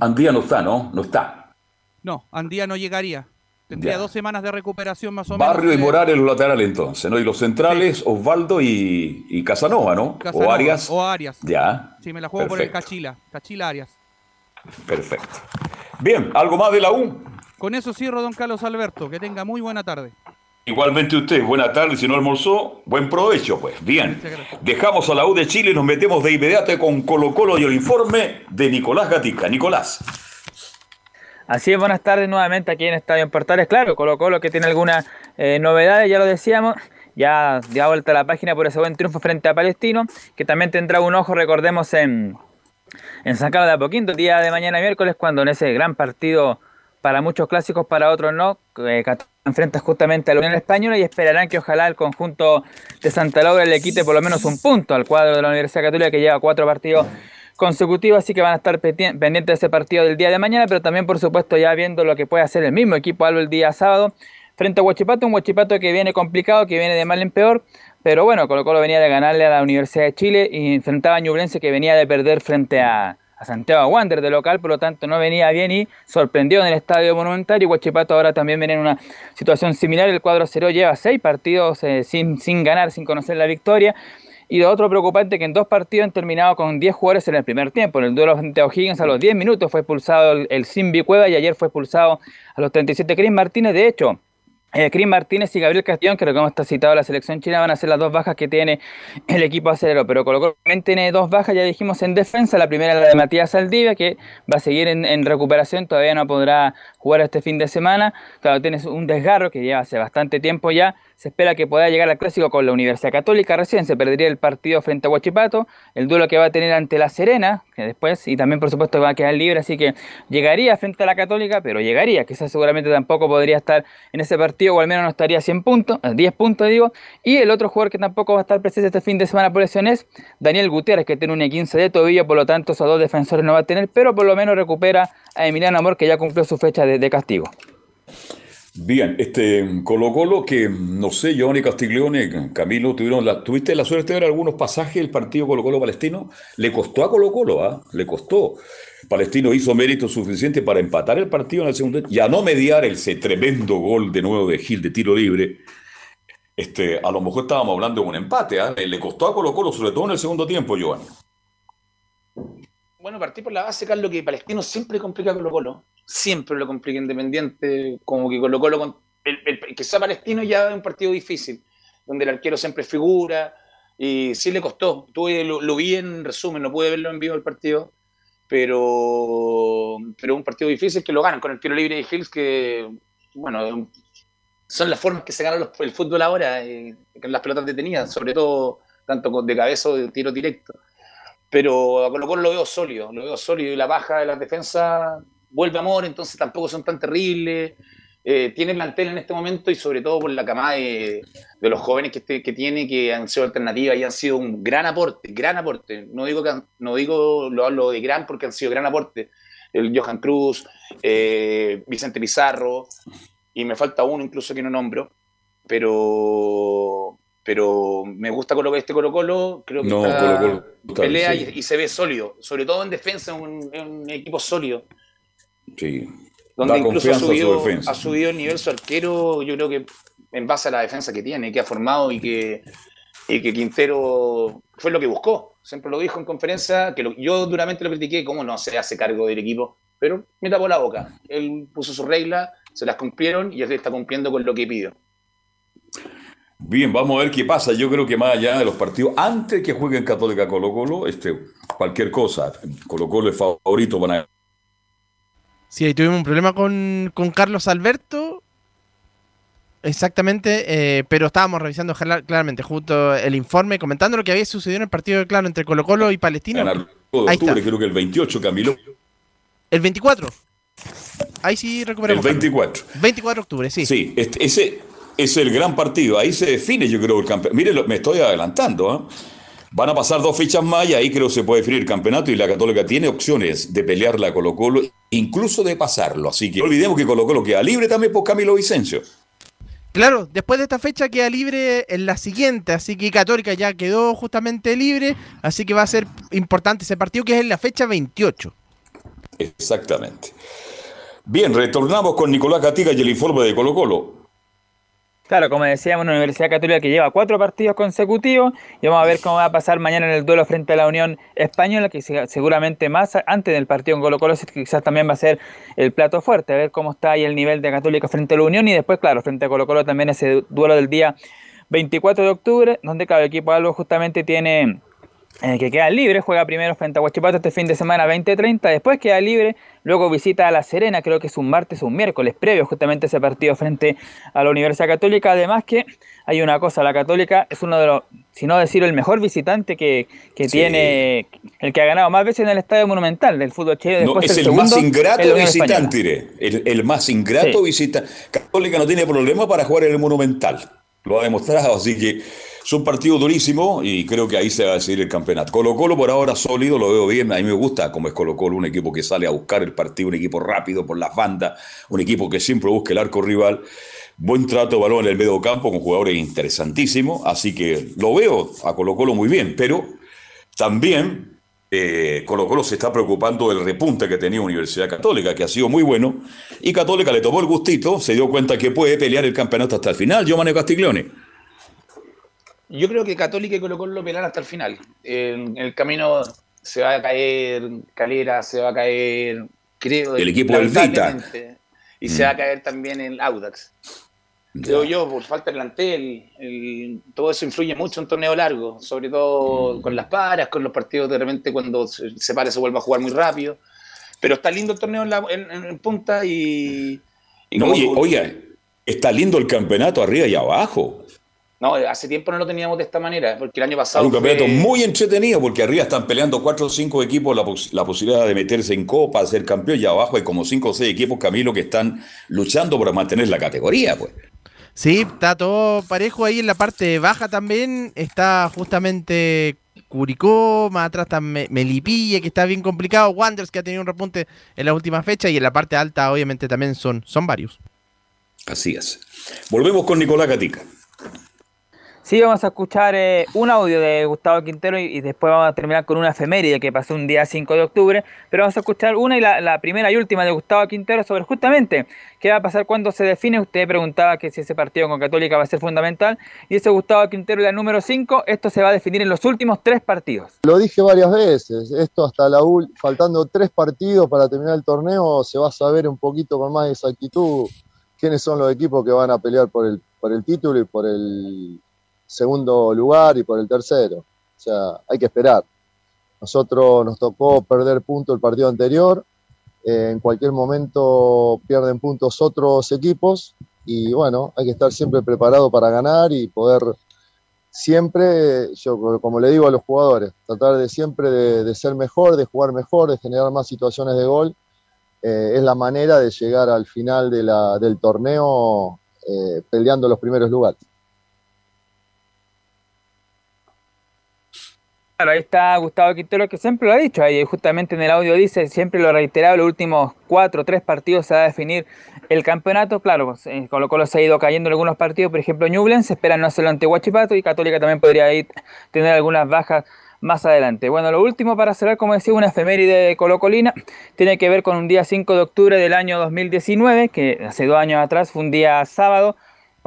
Andía no está, ¿no? No está. No, Andía no llegaría. Tendría Ya. dos semanas de recuperación más o menos. Barrio y Eh, Morales los laterales entonces, ¿no? Y los centrales, Osvaldo y, y Casanova, ¿no? Casanova, o Arias. O Arias. Ya. Sí, me la juego por el. Cachila. Cachila Arias. Perfecto. Bien, ¿algo más de la U? Con eso cierro, don Carlos Alberto. Que tenga muy buena tarde. Igualmente usted, buena tarde, si no almorzó, buen provecho, pues. Bien, dejamos a la U de Chile y nos metemos de inmediato con Colo Colo y el informe de Nicolás Gatica. Nicolás. Así es, buenas tardes nuevamente aquí en Estadio en Portales. Claro, Colo Colo que tiene algunas eh, novedades, ya lo decíamos. Ya dio vuelta a la página por ese buen triunfo frente a Palestino, que también tendrá un ojo, recordemos, en, en San Carlos de Apoquinto, el día de mañana miércoles, cuando en ese gran partido, para muchos clásicos, para otros no, eh, Qatar enfrenta justamente a la Unión Española y esperarán que ojalá el conjunto de Santa Laura le quite por lo menos un punto al cuadro de la Universidad Católica que lleva cuatro partidos consecutivos, así que van a estar pendientes de ese partido del día de mañana, pero también por supuesto ya viendo lo que puede hacer el mismo equipo Albo el día sábado frente a Huachipato, un Huachipato que viene complicado, que viene de mal en peor, pero bueno, Colo Colo venía de ganarle a la Universidad de Chile y enfrentaba a Ñublense que venía de perder frente a, a Santiago Wander de local, por lo tanto no venía bien y sorprendió en el Estadio Monumental y Huachipato ahora también viene en una situación similar, el cuadro cero lleva seis partidos eh, sin, sin ganar, sin conocer la victoria. Y lo otro preocupante que en dos partidos han terminado con 10 jugadores en el primer tiempo. En el duelo frente a O'Higgins a los 10 minutos fue expulsado el, el Simbi Cueva y ayer fue expulsado a los 37 Chris Martínez. De hecho, eh, Cris Martínez y Gabriel Castellón, que como está citado la selección china, van a ser las dos bajas que tiene el equipo acelero. Pero Colo Colo también tiene dos bajas, ya dijimos, en defensa. La primera es la de Matías Saldivia, que va a seguir en, en recuperación, todavía no podrá jugar este fin de semana. Claro, tienes un desgarro que lleva hace bastante tiempo ya. Se espera que pueda llegar al clásico con la Universidad Católica recién. Se perdería el partido frente a Huachipato, el duelo que va a tener ante la Serena, que después, y también por supuesto va a quedar libre, así que llegaría frente a la Católica, pero llegaría. Quizás seguramente tampoco podría estar en ese partido, o al menos no estaría a 100 puntos, a 10 puntos digo. Y el otro jugador que tampoco va a estar presente este fin de semana por lesión es Daniel Gutiérrez, que tiene un 15 de tobillo, por lo tanto esos dos defensores no va a tener, pero por lo menos recupera a Emiliano Amor, que ya cumplió su fecha de castigo. Bien, este Colo Colo que no sé, Giovanni Castiglione, Camilo, tuvieron la, tuviste la suerte de ver algunos pasajes del partido Colo Colo Palestino. Le costó a Colo Colo, ¿ah? Le costó. Palestino hizo mérito suficiente para empatar el partido en el segundo y a no mediar ese tremendo gol de nuevo de Gil de tiro libre. Este, a lo mejor estábamos hablando de un empate, ¿ah? Le costó a Colo Colo, sobre todo en el segundo tiempo, Giovanni. Bueno, partí por la base, Carlos, que Palestino siempre complica a Colo Colo. Siempre lo complica Independiente, como que con- el, el- que sea Palestino ya es un partido difícil, donde el arquero siempre figura, y sí le costó. Tuve, lo, lo vi en resumen, no pude verlo en vivo el partido, pero pero un partido difícil que lo ganan con el tiro libre de Hills, que, bueno, son las formas que se gana el fútbol ahora, eh, con las pelotas detenidas, sobre todo tanto de cabeza o de tiro directo. Pero a Colo Colo lo veo sólido, lo veo sólido y la baja de las defensas vuelve amor, entonces tampoco son tan terribles. Eh, tiene plantel en este momento y sobre todo por la camada de, de los jóvenes que, este- que tiene, que han sido alternativas y han sido un gran aporte, gran aporte. No digo, que han- no digo lo hablo de gran porque han sido gran aporte. El Johan Cruz, eh, Vicente Pizarro, y me falta uno incluso que no nombro, pero pero me gusta Colo este Colo Colo, creo que No, está- Colo-Colo, está bien, pelea sí. y, y se ve sólido, sobre todo en defensa, un, un equipo sólido, Sí. donde Da incluso ha su subido, ha subido el nivel su arquero, yo creo que en base a la defensa que tiene, que ha formado y que, y que Quintero fue lo que buscó, siempre lo dijo en conferencia, que lo- yo duramente lo critiqué, cómo no se hace cargo del equipo, pero me tapó la boca, él puso sus reglas, se las cumplieron y él está cumpliendo con lo que pidió. Bien, vamos a ver qué pasa. Yo creo que más allá de los partidos, antes que jueguen Católica Colo Colo, este, cualquier cosa, Colo Colo es favorito para Sí, ahí tuvimos un problema con, con Carlos Alberto. Exactamente, eh, pero estábamos revisando claramente justo el informe, comentando lo que había sucedido en el partido de claro entre Colo Colo y Palestino. ganar todo de Ahí está. octubre, creo que el 28, Camilo. El 24. Ahí sí El recuperamos. 24. 24 de octubre, sí. Sí, este- ese es el gran partido. Ahí se define, yo creo, el campeonato. Mire, lo- me estoy adelantando. ¿ah? Van a pasar dos fichas más y ahí creo que se puede definir el campeonato y la Católica tiene opciones de pelearla a Colo Colo, incluso de pasarlo. Así que no olvidemos que Colo Colo queda libre también por Camilo Vicencio. Claro, después de esta fecha queda libre en la siguiente, así que Católica ya quedó justamente libre, así que va a ser importante ese partido que es en la fecha 28. Exactamente. Bien, retornamos con Nicolás Gatica y el informe de Colo Colo. Claro, como decíamos, una Universidad Católica que lleva cuatro partidos consecutivos y vamos a ver cómo va a pasar mañana en el duelo frente a la Unión Española, que se- seguramente más antes del partido en Colo Colo quizás también va a ser el plato fuerte, a ver cómo está ahí el nivel de Católica frente a la Unión y después, claro, frente a Colo Colo también ese duelo del día 24 de octubre, donde cada equipo algo justamente tiene eh, que queda libre, juega primero frente a Huachipato este fin de semana 20-30, después queda libre, luego visita a La Serena, creo que es un martes o un miércoles previo justamente a ese partido frente a la Universidad Católica, además que hay una cosa, la Católica es uno de los, si no decir el mejor visitante que, que Sí. tiene, el que ha ganado más veces en el Estadio Monumental del fútbol chileno, No, es el segundo, más ingrato visitante, diré. El, el más ingrato Sí. visitante. Católica no tiene problema para jugar en el Monumental. Lo ha demostrado, así que es un partido durísimo y creo que ahí se va a decidir el campeonato. Colo Colo por ahora sólido, lo veo bien. A mí me gusta como es Colo Colo, un equipo que sale a buscar el partido, un equipo rápido por las bandas, un equipo que siempre busca el arco rival. Buen trato de balón en el medio campo con jugadores interesantísimos, así que lo veo a Colo Colo muy bien, pero también eh, Colo Colo se está preocupando del repunte que tenía Universidad Católica, que ha sido muy bueno, y Católica le tomó el gustito, se dio cuenta que puede pelear el campeonato hasta el final, Giovanni Castiglione. Yo creo que Católica y Colo Colo hasta el final. En, en el camino se va a caer Calera, se va a caer, creo, El equipo del Vita. Y se Mm. va a caer también el Audax. Creo yo, por falta de plantel, el- todo eso influye mucho en torneo largo, sobre Mm. todo con las paras, con los partidos de repente cuando se, se para se vuelve a jugar muy rápido. Pero está lindo el torneo en, la- en- en punta y... y No, como- oye, oye, está lindo el campeonato arriba y abajo. No, hace tiempo no lo teníamos de esta manera, porque el año Hay pasado... un campeonato fue- muy entretenido porque arriba están peleando cuatro o cinco equipos la, pos- la posibilidad de meterse en copa, ser campeón, y abajo hay como cinco o seis equipos, Camilo, que están luchando por mantener la categoría, pues. Sí, está todo parejo ahí en la parte baja también. Está justamente Curicó, más atrás está Me- Melipilla, que está bien complicado. Wanderers, que ha tenido un repunte en la última fecha. Y en la parte alta, obviamente, también son, son varios. Así es. Volvemos con Nicolás Gatica. Sí, vamos a escuchar eh, un audio de Gustavo Quintero y, después vamos a terminar con una efeméride que pasó un día 5 de octubre. Pero vamos a escuchar una y la, la primera y última de Gustavo Quintero sobre justamente qué va a pasar cuando se define. Usted preguntaba que si ese partido con Católica va a ser fundamental. Y ese Gustavo Quintero, la número 5, esto se va a definir en los últimos tres partidos. Lo dije varias veces, esto hasta la ul- faltando tres partidos para terminar el torneo se va a saber un poquito con más exactitud quiénes son los equipos que van a pelear por el, por el título y por el segundo lugar y por el tercero. O sea, hay que esperar. Nosotros nos tocó perder punto el partido anterior, eh, en cualquier momento pierden puntos otros equipos y bueno, hay que estar siempre preparado para ganar y poder siempre, yo como le digo a los jugadores, tratar de siempre de, de ser mejor, de jugar mejor, de generar más situaciones de gol. Eh, es la manera de llegar al final de la- del torneo eh, peleando los primeros lugares. Claro, ahí está Gustavo Quintero que siempre lo ha dicho, ahí justamente en el audio dice, siempre lo ha reiterado, los últimos cuatro o tres partidos se va a definir el campeonato, claro, pues, eh, Colo Colo se ha ido cayendo en algunos partidos, por ejemplo Ñublense, espera no hacerlo ante Huachipato y Católica también podría ir, tener algunas bajas más adelante. Bueno, lo último para cerrar, como decía, una efeméride de Colo Colina, tiene que ver con un día 5 de octubre del año 2019, que hace dos años atrás fue un día sábado,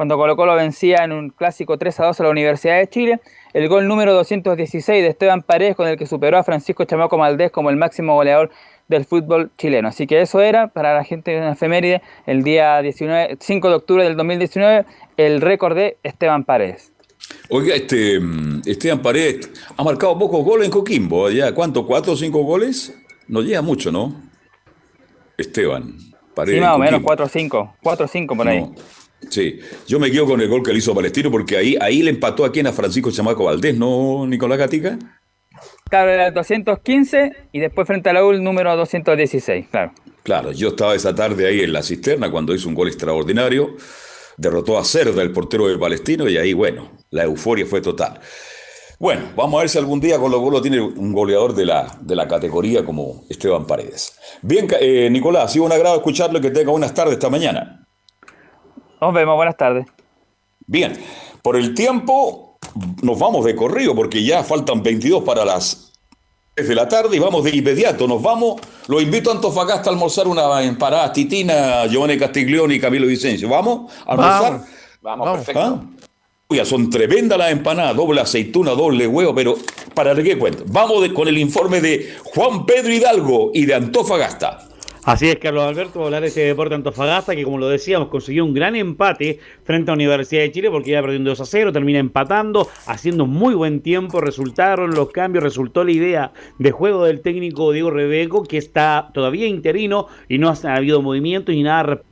cuando Colo Colo vencía en un clásico 3 a 2 a la Universidad de Chile. El gol número 216 de Esteban Paredes, con el que superó a Francisco Chamaco Maldés como el máximo goleador del fútbol chileno. Así que eso era para la gente de una efeméride el día 19, 5 de octubre del 2019, el récord de Esteban Paredes. Oiga, este Esteban Paredes ha marcado pocos goles en Coquimbo. ¿Ya cuánto? ¿Cuatro o cinco goles? No llega mucho, ¿no? Esteban Paredes. Sí, más o en menos. 4 o 5, 4 o 5 por ahí. Sí, yo me quedo con el gol que le hizo Palestino porque ahí, ahí le empató a quien a Francisco Chamaco Valdés, ¿no, Nicolás Gatica? Claro, era el 215 y después frente a la U el número 216, claro. Claro, yo estaba esa tarde ahí en la cisterna cuando hizo un gol extraordinario, derrotó a Cerda, el portero del Palestino, y ahí, bueno, la euforia fue total. Bueno, vamos a ver si algún día Colo Colo tiene un goleador de la, de la categoría como Esteban Paredes. Bien, eh, Nicolás, ha sido un agrado escucharlo y que tenga buenas tardes esta mañana. Nos vemos, buenas tardes. Bien, por el tiempo nos vamos de corrido porque ya faltan 22 para las 3 de la tarde y vamos de inmediato, nos vamos. Los invito a Antofagasta a almorzar una empanada titina, Giovanni Castiglioni y Camilo Vicencio. ¿Vamos a almorzar? Vamos, Vamos, perfecto. ¿Ah? Oiga, son tremendas las empanadas, doble aceituna, doble huevo, pero ¿para qué cuento? Vamos de- con el informe de Juan Pedro Hidalgo y de Antofagasta. Así es, Carlos Alberto, hablar de ese deporte Antofagasta que, como lo decíamos, consiguió un gran empate frente a Universidad de Chile porque iba perdiendo 2 a 0, termina empatando, haciendo muy buen tiempo, resultaron los cambios, resultó la idea de juego del técnico Diego Rebeco, que está todavía interino y no ha habido movimientos ni nada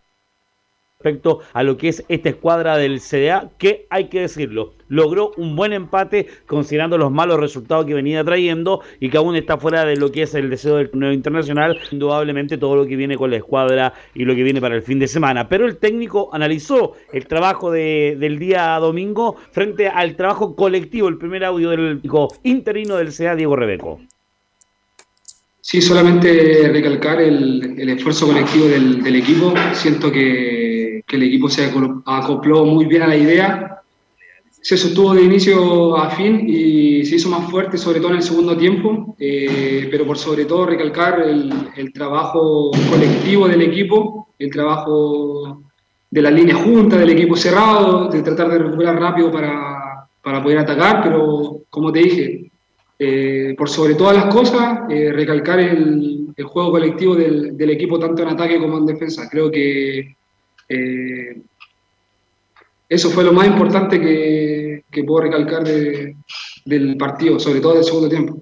respecto a lo que es esta escuadra del CDA, que hay que decirlo, logró un buen empate considerando los malos resultados que venía trayendo y que aún está fuera de lo que es el deseo del torneo internacional, indudablemente todo lo que viene con la escuadra y lo que viene para el fin de semana. Pero el técnico analizó el trabajo de- del día domingo frente al trabajo colectivo, el primer audio del interino del CDA, Diego Rebeco. Sí, solamente recalcar el, esfuerzo colectivo del, equipo. Siento que, el equipo se acopló muy bien a la idea. Se sostuvo de inicio a fin y se hizo más fuerte, sobre todo en el segundo tiempo. eh, pero por sobre todo recalcar el, trabajo colectivo del equipo, el trabajo de la línea junta, del equipo cerrado, de tratar de recuperar rápido para, para poder atacar. Pero como te dije, eh, por sobre todas las cosas, eh, recalcar el, juego colectivo del, equipo tanto en ataque como en defensa. Creo que eso fue lo más importante que, que puedo recalcar de- del partido, sobre todo del segundo tiempo.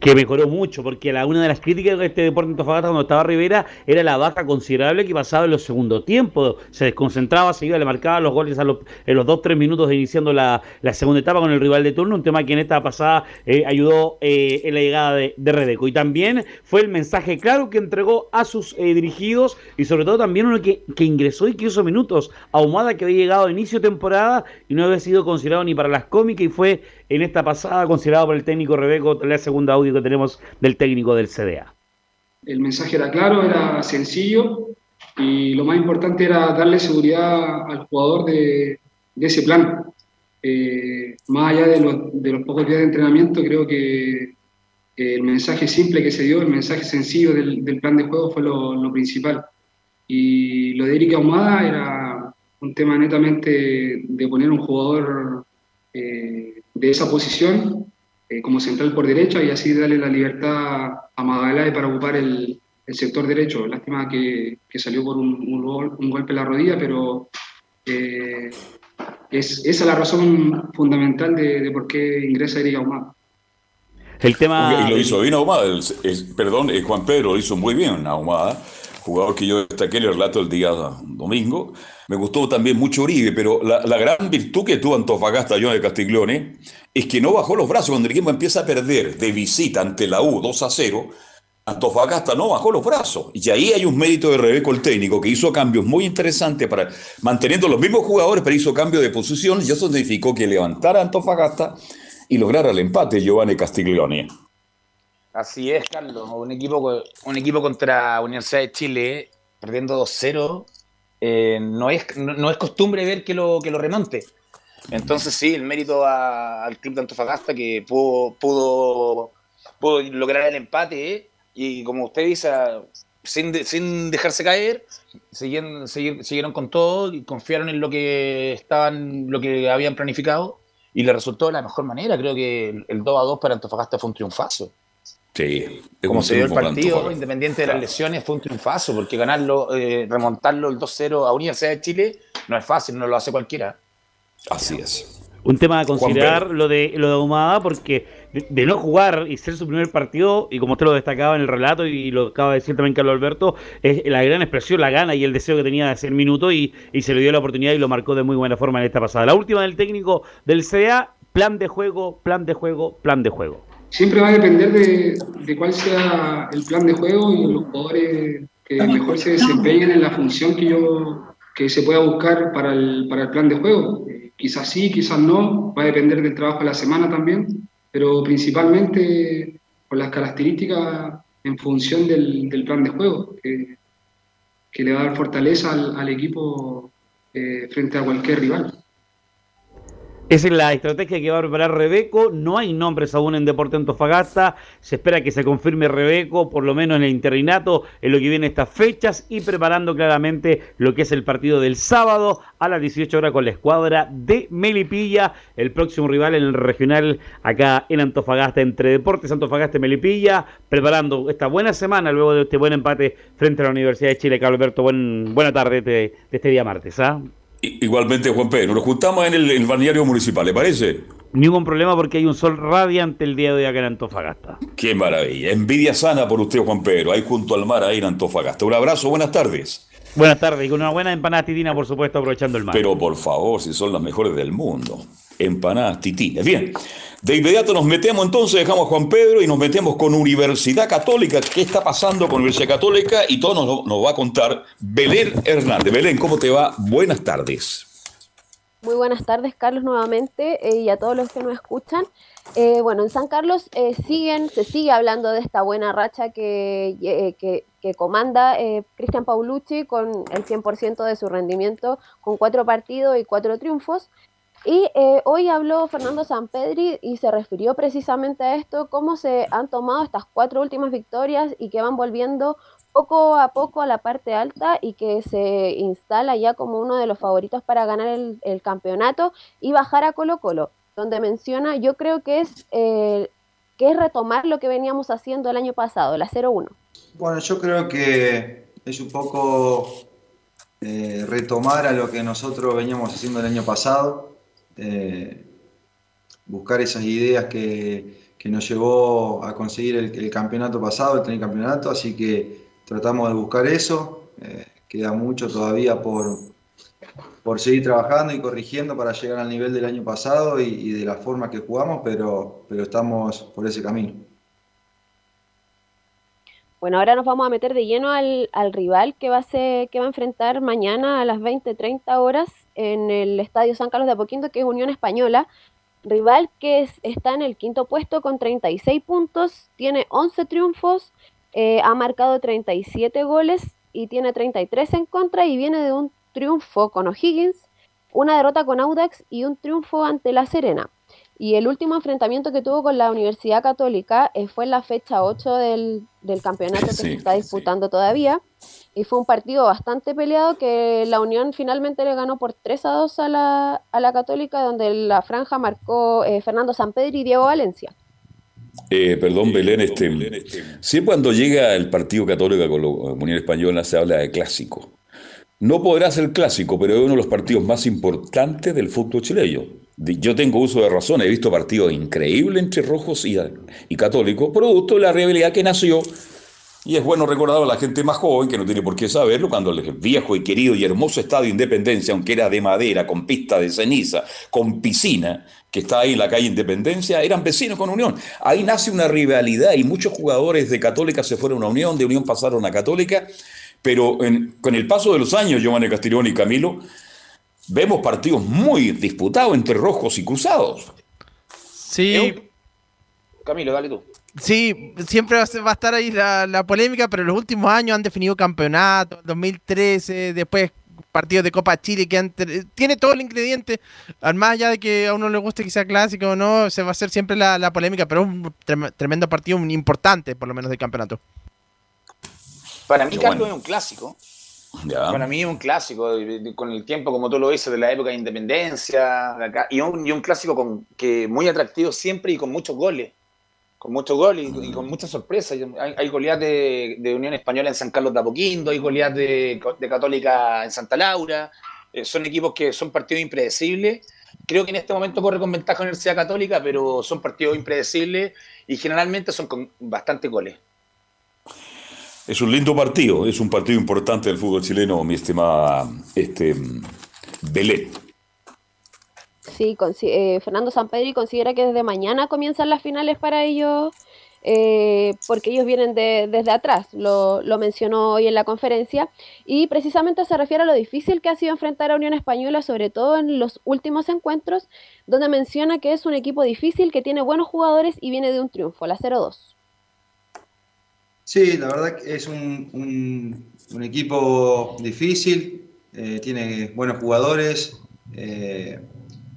Que mejoró mucho, porque la, una de las críticas de este deporte Antofagasta cuando estaba Rivera era la baja considerable que pasaba en los segundos tiempos. Se desconcentraba, seguía, le marcaba los goles a los, en los 2-3 minutos de iniciando la, segunda etapa con el rival de turno, un tema que en esta pasada eh, ayudó eh, en la llegada de, de Rebeco. Y también fue el mensaje claro que entregó a sus eh, dirigidos y sobre todo también uno que, que ingresó y que hizo minutos. Ahumada que había llegado a inicio de temporada y no había sido considerado ni para las cómicas y fue en esta pasada considerado por el técnico Rebeco, la segunda audio que tenemos del técnico del CDA. El mensaje era claro, era sencillo. Y lo más importante era darle seguridad al jugador de, ese plan. Eh, más allá de los, pocos días de entrenamiento, creo que el mensaje simple que se dio, el mensaje sencillo del, plan de juego fue lo, lo principal. Y lo de Erika Ahumada era un tema netamente de poner un jugador eh, de esa posición eh, como central por derecha y así darle la libertad a Magalae para ocupar el, el sector derecho. Lástima que, que salió por un, un, gol- un golpe en la rodilla, pero eh, es, esa es la razón fundamental de, de por qué ingresa Erika Ahumada. El tema. Y lo hizo bien Ahumada, el- perdón, eh, Juan Pedro lo hizo muy bien Ahumada, jugador que yo destaqué el relato el día domingo. Me gustó también mucho Uribe, pero la, la gran virtud que tuvo Antofagasta, John de Castiglione, es que no bajó los brazos cuando el equipo empieza a perder de visita ante la U 2 a 0. Antofagasta no bajó los brazos. Y ahí hay un mérito de Rebeco, el técnico, que hizo cambios muy interesantes para manteniendo los mismos jugadores, pero hizo cambio de posición y eso significó que levantara Antofagasta y lograra el empate Giovanni Castiglione. Así es, Carlos. Un equipo, un equipo contra Universidad de Chile perdiendo 2-0 eh, no, es, no, es costumbre ver que lo, que lo remonte. Entonces sí, el mérito a- al club de Antofagasta que pudo, pudo, pudo lograr el empate eh, y como usted dice, sin, de- sin dejarse caer, siguieron, sigui- siguieron con todo y confiaron en lo que estaban, lo que habían planificado y le resultó de la mejor manera. Creo que el, el 2 a 2 para Antofagasta fue un triunfazo. Sí, Como se dio el partido, Antofagasta. independiente de las lesiones, fue un triunfazo, porque ganarlo, eh, remontarlo el 2-0 a Universidad de Chile no es fácil, no lo hace cualquiera. Así es. Un tema a considerar lo de lo de Ahumada, porque de, de no jugar y ser su primer partido, y como usted lo destacaba en el relato y lo acaba de decir también Carlos Alberto, es la gran expresión, la gana y el deseo que tenía de hacer minuto y, y se le dio la oportunidad y lo marcó de muy buena forma en esta pasada. La última del técnico del CDA, plan de juego, plan de juego, plan de juego. Siempre va a depender de, de cuál sea el plan de juego y los jugadores que mejor se desempeñen en la función que yo que se pueda buscar para el, para el plan de juego. Eh, quizás sí, quizás no, va a depender del trabajo de la semana también, pero principalmente por las características en función del, del plan de juego, que, que le va a dar fortaleza al, al equipo eh, frente a cualquier rival. Esa es la estrategia que va a preparar Rebeco. No hay nombres aún en Deporte Antofagasta. Se espera que se confirme Rebeco, por lo menos en el interinato, en lo que viene estas fechas y preparando claramente lo que es el partido del sábado a las 18 horas con la escuadra de Melipilla, el próximo rival en el regional acá en Antofagasta, entre Deportes Antofagasta y Melipilla, preparando esta buena semana luego de este buen empate frente a la Universidad de Chile. Carlos Alberto, buen, buena tarde de, de este día martes. ¿ah? Igualmente, Juan Pedro, nos juntamos en el, el balneario municipal, ¿le parece? Ningún problema porque hay un sol radiante el día de hoy acá en Antofagasta. Qué maravilla. Envidia sana por usted, Juan Pedro, ahí junto al mar, ahí en Antofagasta. Un abrazo, buenas tardes. Buenas tardes y con una buena empanada titina, por supuesto, aprovechando el mar. Pero por favor, si son las mejores del mundo. Empanadas titines. Bien, de inmediato nos metemos entonces, dejamos a Juan Pedro y nos metemos con Universidad Católica. ¿Qué está pasando con Universidad Católica? Y todo nos, nos va a contar Belén Hernández. Belén, ¿cómo te va? Buenas tardes. Muy buenas tardes, Carlos, nuevamente, eh, y a todos los que nos escuchan. Eh, bueno, en San Carlos eh, siguen, se sigue hablando de esta buena racha que, eh, que, comanda Cristian Paulucci con el 100% de su rendimiento, con cuatro partidos y cuatro triunfos. Y hoy habló Fernando Sampedri y se refirió precisamente a esto, cómo se han tomado estas cuatro últimas victorias y que van volviendo poco a poco a la parte alta y que se instala ya como uno de los favoritos para ganar el, el campeonato y bajar a Colo Colo, donde menciona, yo creo que es, eh, que es retomar lo que veníamos haciendo el año pasado, la 0-1. Bueno, yo creo que es un poco eh, retomar a lo que nosotros veníamos haciendo el año pasado, eh, buscar esas ideas que, que nos llevó a conseguir el, el campeonato pasado, el tricampeonato, así que tratamos de buscar eso, queda mucho todavía por, por seguir trabajando y corrigiendo para llegar al nivel del año pasado y, de la forma que jugamos, pero, pero estamos por ese camino. Bueno, ahora nos vamos a meter de lleno al, al rival que va, a ser, que va a enfrentar mañana a las 20-30 horas en el Estadio San Carlos de Apoquindo, que es Unión Española. Rival que es- está en el quinto puesto con 36 puntos, tiene 11 triunfos, eh, ha marcado 37 goles y tiene 33 en contra y viene de un triunfo con O'Higgins, una derrota con Audax y un triunfo ante La Serena. Y el último enfrentamiento que tuvo con la Universidad Católica eh, fue en la fecha 8 del, del campeonato que Sí, se está disputando todavía. Y fue un partido bastante peleado que la Unión finalmente le ganó por 3 a 2 a la, a la Católica, donde la franja marcó eh, Fernando Sampedri y Diego Valencia. Eh, perdón, Belén, este, siempre cuando llega el Partido Católico con la Unión Española se habla de clásico. No podrá ser clásico, pero es uno de los partidos más importantes del fútbol chileno. Yo tengo uso de razón, he visto partidos increíbles entre rojos y, católicos, producto de la rivalidad que nació. Y es bueno recordar a la gente más joven, que no tiene por qué saberlo, cuando el viejo y querido y hermoso Estadio Independencia, aunque era de madera, con pista de ceniza, con piscina, que está ahí en la calle Independencia, eran vecinos con Unión. Ahí nace una rivalidad y muchos jugadores de Católica se fueron a Unión, de Unión pasaron a Católica, pero en- con el paso de los años, Giovanni Castiglione y Camilo, vemos partidos muy disputados entre rojos y cruzados. Sí, Camilo, dale tú. sí, siempre va a estar ahí la, la polémica, pero en los últimos años han definido campeonato, 2013, después partidos de Copa Chile que tiene todo el ingrediente, al más allá de que a uno le guste que sea clásico o no, se va a hacer siempre la, la polémica, pero es un trem- tremendo partido, un importante por lo menos del campeonato. Para mí, Carlos bueno. es un clásico. Ya. Para mí es un clásico, con el tiempo, como tú lo dices, de la época de independencia, de acá, y, un, y un clásico con, que muy atractivo siempre y con muchos goles. Con muchos goles y, y con muchas sorpresas. Hay, hay goleadas de, de Unión Española en San Carlos de Apoquindo, hay goleadas de, de Católica en Santa Laura. Eh, son equipos que son partidos impredecibles. Creo que en este momento corre con ventaja la Universidad Católica, pero son partidos impredecibles y generalmente son con bastantes goles. Es un lindo partido, es un partido importante del fútbol chileno, mi estimada este, Belén. Sí, eh, Fernando Sampedri considera que desde mañana comienzan las finales para ellos, eh, porque ellos vienen de- desde atrás, lo, lo mencionó hoy en la conferencia, y precisamente se refiere a lo difícil que ha sido enfrentar a Unión Española, sobre todo en los últimos encuentros, donde menciona que es un equipo difícil, que tiene buenos jugadores y viene de un triunfo, la 0-2. Sí, la verdad que es un, un- equipo difícil, eh, tiene buenos jugadores, eh,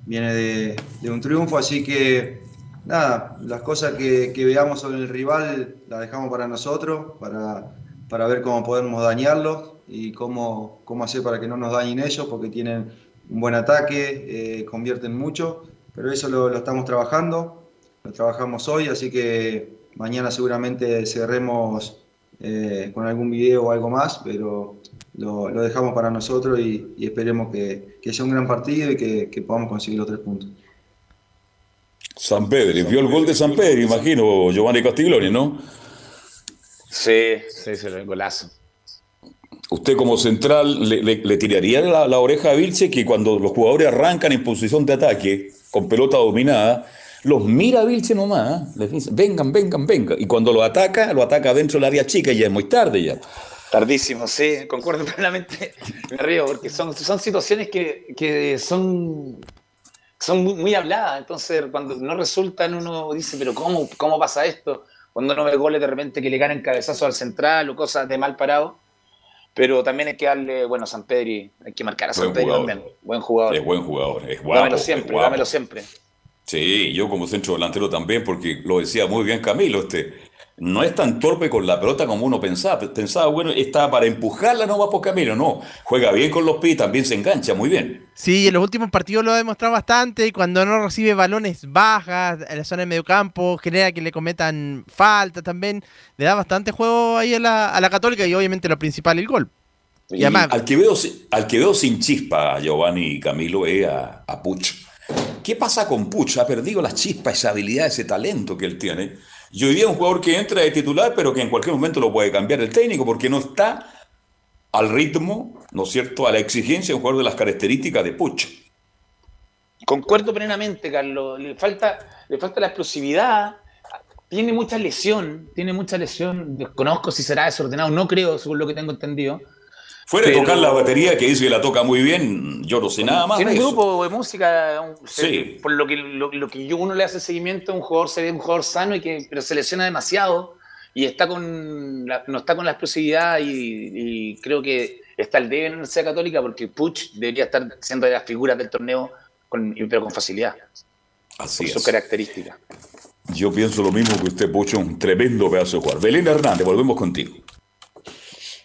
viene de, de un triunfo, así que nada, las cosas que, que veamos sobre el rival las dejamos para nosotros, para, para ver cómo podemos dañarlos y cómo, cómo hacer para que no nos dañen ellos, porque tienen un buen ataque, eh, convierten mucho, pero eso lo, lo estamos trabajando, lo trabajamos hoy, así que mañana seguramente cerremos eh, con algún video o algo más, pero lo, lo dejamos para nosotros y, y esperemos que, que sea un gran partido y que, que podamos conseguir los tres puntos. San Pedro, vio el gol de San Pedro, imagino, Giovanni Castiglione, ¿no? Sí, sí, sí, el golazo. Usted como central le, le- le tiraría la, la oreja a Vilche que cuando los jugadores arrancan en posición de ataque, con pelota dominada, los mira a Vilche nomás, ¿eh? les dice, vengan, vengan, vengan. Y cuando lo ataca, lo ataca dentro del área chica y ya es muy tarde ya. Tardísimo, sí, concuerdo plenamente. Me río porque son, son situaciones que, que son, son muy, muy habladas. Entonces, cuando no resultan, uno dice, pero ¿cómo, cómo pasa esto? Cuando uno ve goles de repente que le ganan cabezazos al central o cosas de mal parado. Pero también hay que darle, bueno, a San Pedri, hay que marcar a San Pedri también. Buen jugador. Es buen jugador, es guapo. dámelo es siempre, guapo. dámelo siempre. Sí, yo como centro delantero también, porque lo decía muy bien Camilo, este, no es tan torpe con la pelota como uno pensaba. Pensaba, bueno, está para empujarla, no va por Camilo, no. Juega bien con los pies, también se engancha muy bien. Sí, en los últimos partidos lo ha demostrado bastante. y Cuando no recibe balones bajas en la zona de medio campo, genera que le cometan falta también. Le da bastante juego ahí a la, a la Católica y obviamente lo principal, el gol. Y Y además- al, que veo, si- al que veo sin chispa, Giovanni y Camilo, es a, a Puch. ¿Qué pasa con Puch? Ha perdido la chispa, esa habilidad, ese talento que él tiene. Y hoy día un jugador que entra de titular, pero que en cualquier momento lo puede cambiar el técnico porque no está al ritmo, ¿no es cierto?, a la exigencia un jugador de las características de Puch. Concuerdo plenamente, Carlos. Le falta, le falta la explosividad. Tiene mucha lesión, tiene mucha lesión. Desconozco si será desordenado, no creo, según lo que tengo entendido. Fuera de tocar la batería, que dice que la toca muy bien, yo no sé nada más Tiene de un grupo de música, un- Sí. por lo que, lo, lo que yo- uno le hace seguimiento, un jugador se ve un jugador sano y que pero se lesiona demasiado y está con la- no está con la explosividad y, y creo que está el debe en la Universidad Católica porque Puch debería estar siendo de las figuras del torneo, con, pero con facilidad, Así por es. sus características. Yo pienso lo mismo que usted, Pucho, un tremendo pedazo de jugador. Belén Hernández, volvemos contigo.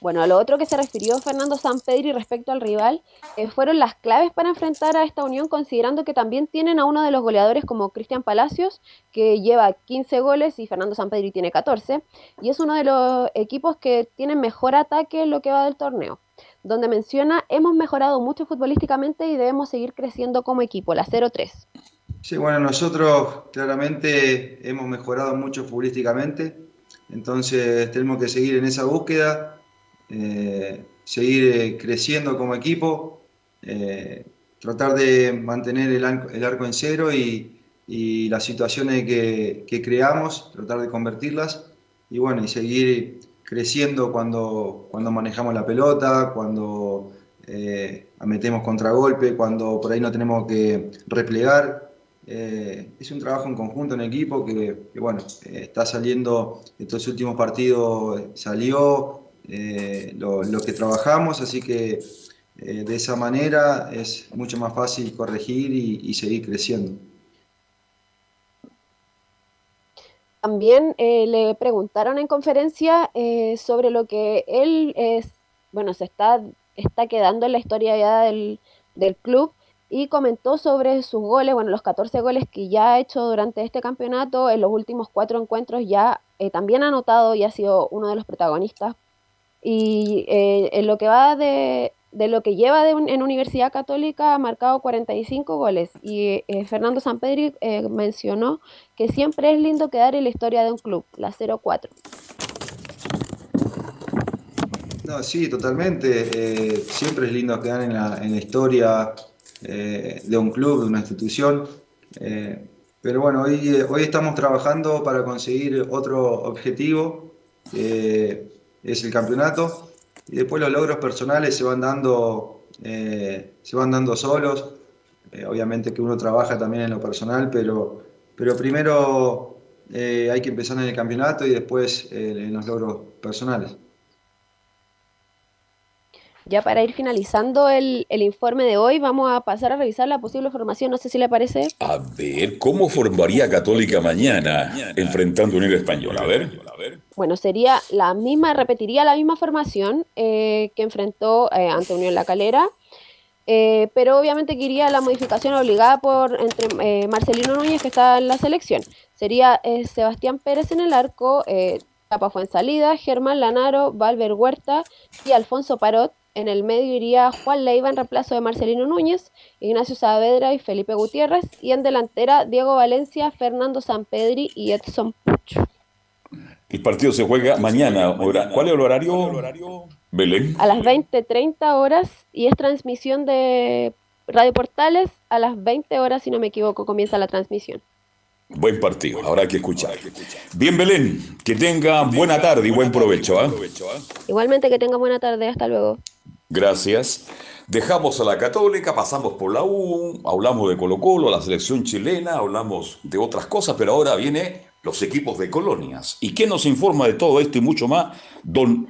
Bueno, a lo otro que se refirió Fernando Sampedri respecto al rival eh, fueron las claves para enfrentar a esta unión, considerando que también tienen a uno de los goleadores como Cristian Palacios, que lleva 15 goles y Fernando Sampedri tiene 14, y es uno de los equipos que tienen mejor ataque en lo que va del torneo, donde menciona, hemos mejorado mucho futbolísticamente y debemos seguir creciendo como equipo, la 0-3. Sí, bueno, nosotros claramente hemos mejorado mucho futbolísticamente, entonces tenemos que seguir en esa búsqueda, eh, seguir eh, creciendo como equipo, eh, tratar de mantener el, arco- en cero y, las situaciones que, creamos, tratar de convertirlas y bueno, y seguir creciendo cuando, cuando manejamos la pelota, cuando eh, metemos contragolpe, cuando por ahí no tenemos que replegar. Es un trabajo en conjunto en equipo que, bueno, está saliendo, estos últimos partidos salió eh, lo, que trabajamos, así que eh, de esa manera es mucho más fácil corregir y, seguir creciendo. También eh, le preguntaron en conferencia sobre lo que él bueno, se está, está quedando en la historia ya del, del club y comentó sobre sus goles, bueno, los 14 goles que ya ha hecho durante este campeonato, en los últimos cuatro encuentros ya también ha anotado y ha sido uno de los protagonistas. Y eh, en lo que va de, de lo que lleva de un- en Universidad Católica ha marcado 45 goles y eh, Fernando Sampedri eh, mencionó que siempre es lindo quedar en la historia de un club, la 04. No, sí, totalmente. Eh, siempre es lindo quedar en la, en la historia eh, de un club, de una institución. Eh, pero bueno, hoy, hoy estamos trabajando para conseguir otro objetivo, es el campeonato. Y después los logros personales se van dando, eh, se van dando solos. Eh, obviamente que uno trabaja también en lo personal, pero, pero primero eh, hay que empezar en el campeonato y después eh, en los logros personales. Ya para ir finalizando el, el informe de hoy, vamos a pasar a revisar la posible formación. No sé si le parece. A ver, ¿cómo formaría Católica mañana enfrentando a Unión Española? A ver. Bueno, sería la misma, repetiría la misma formación eh, que enfrentó eh, ante Unión La Calera, eh, pero obviamente que iría la modificación obligada por entre Marcelino Núñez, que está en la selección. Sería Sebastián Pérez en el arco, Tapa Fuensalida, Germán Lanaro, Valver Huerta y Alfonso Parot. En el medio iría Juan Leiva en reemplazo de Marcelino Núñez, Ignacio Saavedra y Felipe Gutiérrez. Y en delantera, Diego Valencia, Fernando Sampedri y Edson Puch. El partido se juega mañana. hora- ¿Cuál es el horario? Belén. a las 20.30 horas y es transmisión de Radio Portales. A las 20 horas, si no me equivoco, comienza la transmisión. Buen partido, habrá que escuchar. Bien, Belén, que tenga buena tarde y buen provecho. ¿ah? Igualmente que tenga buena tarde. Hasta luego. Gracias. Dejamos a la Católica, pasamos por la U, hablamos de Colo Colo, la selección chilena, hablamos de otras cosas, pero ahora viene los equipos de colonias. ¿Y quién nos informa de todo esto y mucho más? Don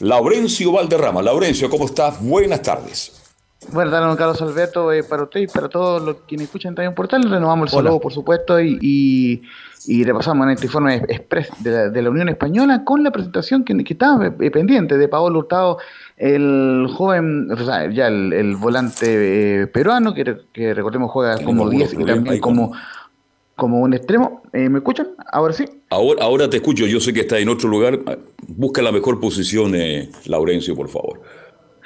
Laurencio Valderrama. Laurencio, ¿cómo estás? Buenas tardes. Tardes, don Carlos Alberto, eh, para usted y para todos los quienes escuchan también Portal, renovamos el Hola. saludo, por supuesto, y, y, y repasamos en este informe express de la, de la Unión Española con la presentación que, que estaba eh, pendiente de Paolo Hurtado, el joven, o sea, ya el, el volante eh, peruano, que, que recordemos juega como algunos 10 y problemas también como un extremo. Eh, ¿Me escuchan? Ahora sí. Ahora, ahora te escucho, yo sé que está en otro lugar. Busca la mejor posición, eh, Laurencio, por favor.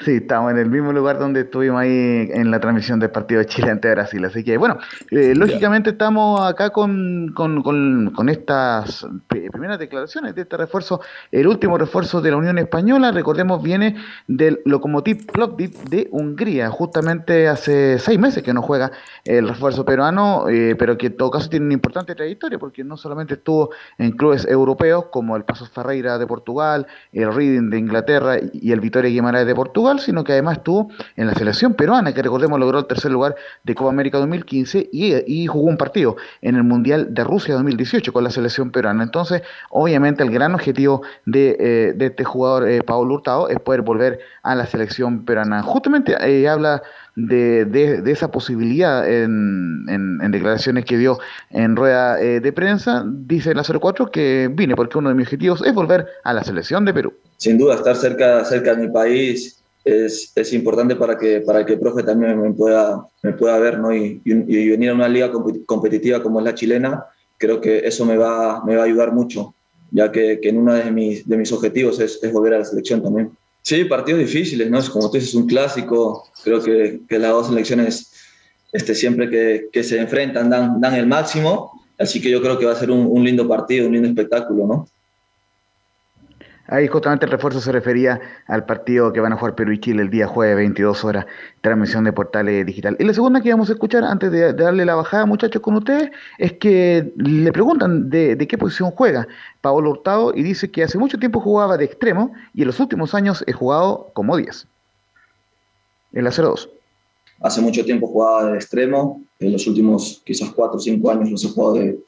Sí, estamos en el mismo lugar donde estuvimos ahí en la transmisión del partido de Chile ante Brasil. Así que, bueno, eh, lógicamente estamos acá con, con, con, con estas pri- primeras declaraciones de este refuerzo, el último refuerzo de la Unión Española, recordemos, viene del Lokomotiv Plovdiv de Hungría. Justamente hace seis meses que no juega el refuerzo peruano, eh, pero que en todo caso tiene una importante trayectoria, porque no solamente estuvo en clubes europeos como el Pasos Ferreira de Portugal, el Reading de Inglaterra y el Vitoria Guimarães de Portugal, sino que además estuvo en la selección peruana, que recordemos logró el tercer lugar de Copa América 2015 y, y jugó un partido en el Mundial de Rusia 2018 con la selección peruana. Entonces, obviamente el gran objetivo de, eh, este jugador, eh, Pablo Hurtado, es poder volver a la selección peruana. Justamente eh, habla de, esa posibilidad en, en, en, declaraciones que dio en rueda eh, de prensa. Dice en la 04 que vine porque uno de mis objetivos es volver a la selección de Perú. Sin duda, estar cerca, cerca de mi país es, es importante para que, para que el profe también me pueda, me pueda ver ¿no? y, y, y venir a una liga competitiva como es la chilena. Creo que eso me va, me va a ayudar mucho, ya que, que en uno de mis, de mis objetivos es, es volver a la selección también. Sí, partidos difíciles, ¿no? Es como tú dices, un clásico. Creo que, que las dos selecciones, este, siempre que, que, se enfrentan, dan, dan el máximo. Así que yo creo que va a ser un, un lindo partido, un lindo espectáculo, ¿no? Ahí justamente el refuerzo se refería al partido que van a jugar Perú y Chile el día jueves, 22 horas, transmisión de portales digital. Y la segunda que vamos a escuchar antes de, darle la bajada, muchachos, con ustedes, es que le preguntan de, qué posición juega Pablo Hurtado y dice que hace mucho tiempo jugaba de extremo y en los últimos años he jugado como 10. En la 0-2. Hace mucho tiempo jugaba de extremo, en los últimos quizás 4 o 5 años los he jugado de,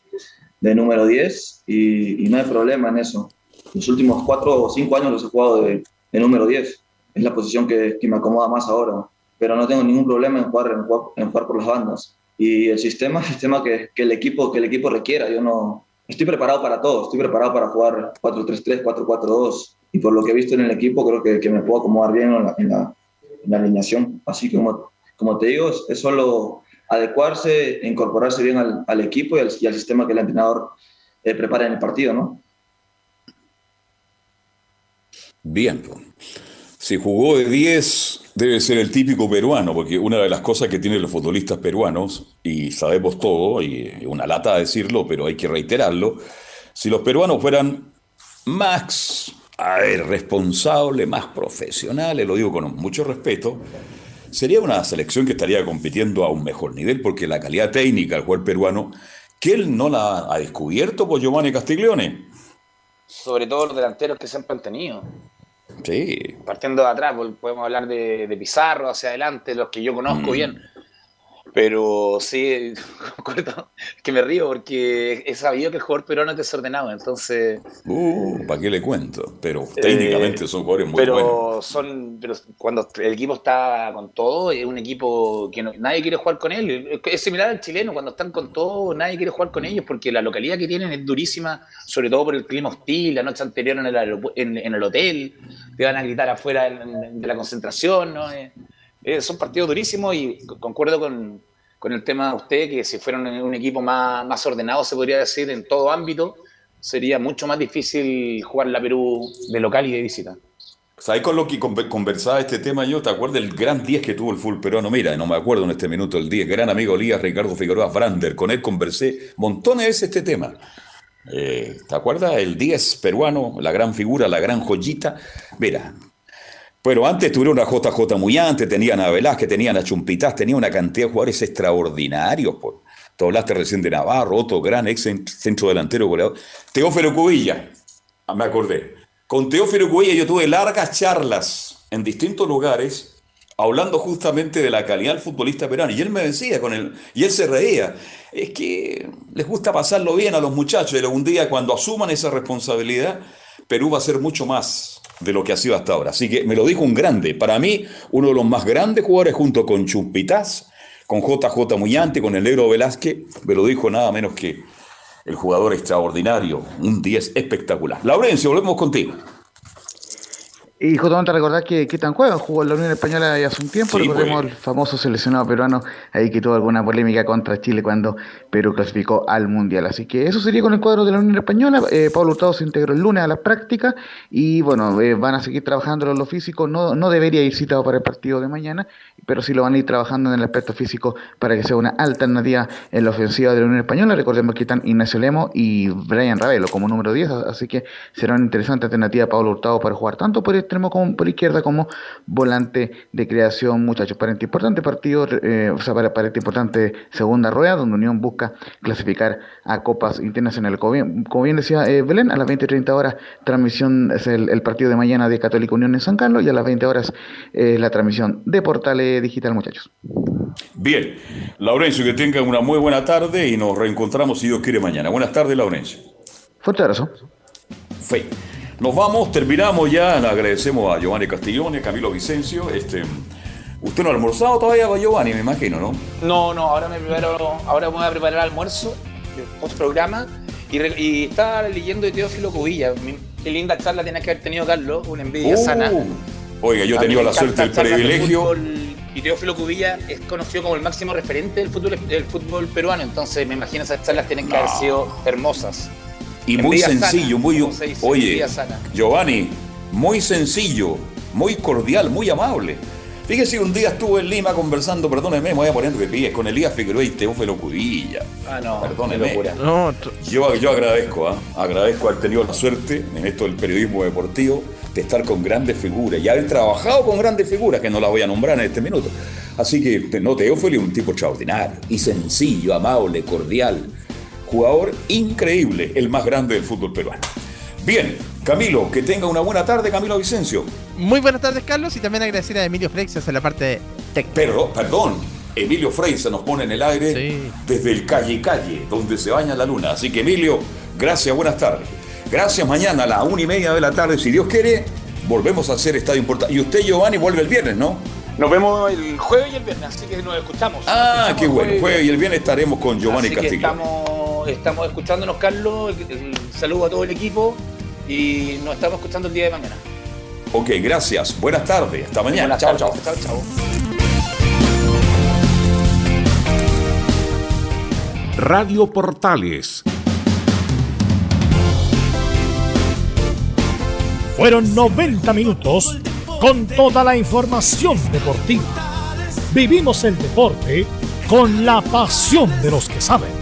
de número 10 y, y no hay problema en eso los últimos cuatro o cinco años los he jugado de, de número 10. Es la posición que, que, me acomoda más ahora. Pero no tengo ningún problema en jugar, en jugar, en jugar por las bandas. Y el sistema el sistema que, que, el equipo, que el equipo requiera. Yo no estoy preparado para todo. Estoy preparado para jugar 4-3-3, 4-4-2. Y por lo que he visto en el equipo, creo que, que me puedo acomodar bien en la, en la, en la alineación. Así que, como, como te digo, es, es solo adecuarse, incorporarse bien al, al equipo y al, y al, sistema que el entrenador eh, prepara en el partido, ¿no? Bien, si jugó de 10, debe ser el típico peruano, porque una de las cosas que tienen los futbolistas peruanos, y sabemos todo, y una lata decirlo, pero hay que reiterarlo, si los peruanos fueran más responsables, más profesionales, lo digo con mucho respeto, sería una selección que estaría compitiendo a un mejor nivel, porque la calidad técnica del jugador peruano, que él no la ha descubierto por Giovanni Castiglione. Sobre todo los delanteros que siempre han tenido. Sí. Partiendo de atrás, podemos hablar de, de Pizarro hacia adelante, los que yo conozco mm. bien. Pero sí, que me río porque he sabido que el jugador peruano es desordenado, entonces... Uh, ¿para qué le cuento? Pero técnicamente eh, son jugadores muy pero buenos. Son, pero cuando el equipo está con todo, es un equipo que no, nadie quiere jugar con él. Es similar al chileno, cuando están con todo, nadie quiere jugar con ellos porque la localidad que tienen es durísima, sobre todo por el clima hostil, la noche anterior en el, en, en el hotel, te van a gritar afuera de, de la concentración, ¿no? Eh, son partidos durísimos y concuerdo con, con, el tema de usted, que si fueran un equipo más, más ordenado, se podría decir, en todo ámbito, sería mucho más difícil jugar la Perú de local y de visita. ¿Sabes con lo que conversaba este tema yo? ¿Te acuerdas del gran 10 que tuvo el full peruano? Mira, no me acuerdo en este minuto el 10, gran amigo Lías Ricardo Figueroa Brander, con él conversé montones de veces este tema. Eh, ¿Te acuerdas? El 10 peruano, la gran figura, la gran joyita. Mira, pero antes tuvieron a JJ muy antes, tenían a Velázquez, tenían a Chumpitas, tenían una cantidad de jugadores extraordinarios. Por. Tú hablaste recién de Navarro, otro gran ex centro delantero goleador. Teófilo Cubilla, ah, me acordé. Con Teófilo Cubilla yo tuve largas charlas en distintos lugares hablando justamente de la calidad del futbolista peruano. Y él me decía con él, y él se reía. Es que les gusta pasarlo bien a los muchachos. Y un día cuando asuman esa responsabilidad, Perú va a ser mucho más de lo que ha sido hasta ahora. Así que me lo dijo un grande. Para mí, uno de los más grandes jugadores junto con Chumpitas, con JJ Muñante, con el negro Velázquez, me lo dijo nada menos que el jugador extraordinario, un 10 espectacular. Laurencio, volvemos contigo. Y justamente recordar que, que tan juega, jugó en la Unión Española ya hace un tiempo, sí, recordemos el famoso seleccionado peruano ahí que tuvo alguna polémica contra Chile cuando Perú clasificó al Mundial. Así que eso sería con el cuadro de la Unión Española. Eh, Pablo Hurtado se integró el lunes a la práctica y bueno, eh, van a seguir trabajando en lo físico. No, no debería ir citado para el partido de mañana, pero sí lo van a ir trabajando en el aspecto físico para que sea una alternativa en la ofensiva de la Unión Española. Recordemos que están Ignacio Lemo y Brian Ravelo como número 10, así que será una interesante alternativa Pablo Hurtado para jugar tanto por este extremo como por izquierda como volante de creación, muchachos. Para este importante partido, eh, o sea, para, para esta importante segunda rueda, donde Unión busca clasificar a copas internacionales. Como bien, como bien decía eh, Belén, a las 20 y 30 horas, transmisión es el, el partido de mañana de Católica Unión en San Carlos y a las 20 horas eh, la transmisión de Portales Digital, muchachos. Bien, Laurencio, que tengan una muy buena tarde y nos reencontramos si Dios quiere mañana. Buenas tardes, Laurencio. Fuerte abrazo. Fe. Nos vamos, terminamos ya. Le agradecemos a Giovanni Castiglione, a Camilo Vicencio. Este, usted no ha almorzado todavía, Giovanni, me imagino, ¿no? No, no, ahora me preparo, ahora voy a preparar almuerzo, post programa, y, y estaba leyendo de Teófilo Cubilla. Qué linda charla tienes que haber tenido, Carlos, una envidia Uh, sana. Oiga, yo he tenido la suerte, el privilegio. Y Teófilo Cubilla es conocido como el máximo referente del fútbol, del fútbol peruano, entonces me imagino esas charlas tienen que haber sido hermosas. Y muy Envidia sana, sencillo, muy. dice, Oye. Giovanni, muy sencillo, muy cordial, muy amable. Fíjese, un día estuve en Lima conversando, perdóneme, me voy a poner de pies, con Elías Figueroa y Teófilo Cudilla. Ah, no, Perdóneme. No, Yo, yo agradezco, ¿ah? agradezco haber tenido la suerte en esto del periodismo deportivo de estar con grandes figuras y haber trabajado con grandes figuras que no las voy a nombrar en este minuto. Así que no, Teófilo es un tipo extraordinario y sencillo, amable, cordial, jugador increíble, el más grande del fútbol peruano. Bien, Camilo, que tenga una buena tarde, Camilo Vicencio. Muy buenas tardes, Carlos, y también agradecer a Emilio Freixas en la parte técnica. Pero, perdón, Emilio Frey se nos pone en el aire desde el calle calle, donde se baña la luna. Así que Emilio, gracias, buenas tardes. Gracias, mañana a la una y media de la tarde, si Dios quiere, volvemos a hacer Estadio Importante. Y usted, Giovanni, vuelve el viernes, ¿no? Nos vemos el jueves y el viernes, así que nos escuchamos. Ah, Nos escuchamos qué bueno. jueves Jueves y el viernes estaremos con Giovanni Así que Castillo. Estamos, estamos escuchándonos, Carlos. Saludo a todo el equipo y nos estamos escuchando el día de mañana. Ok, gracias. Buenas tardes. Hasta mañana. Chao, chao. Radio Portales. Fueron 90 minutos con toda la información deportiva. Vivimos el deporte con la pasión de los que saben.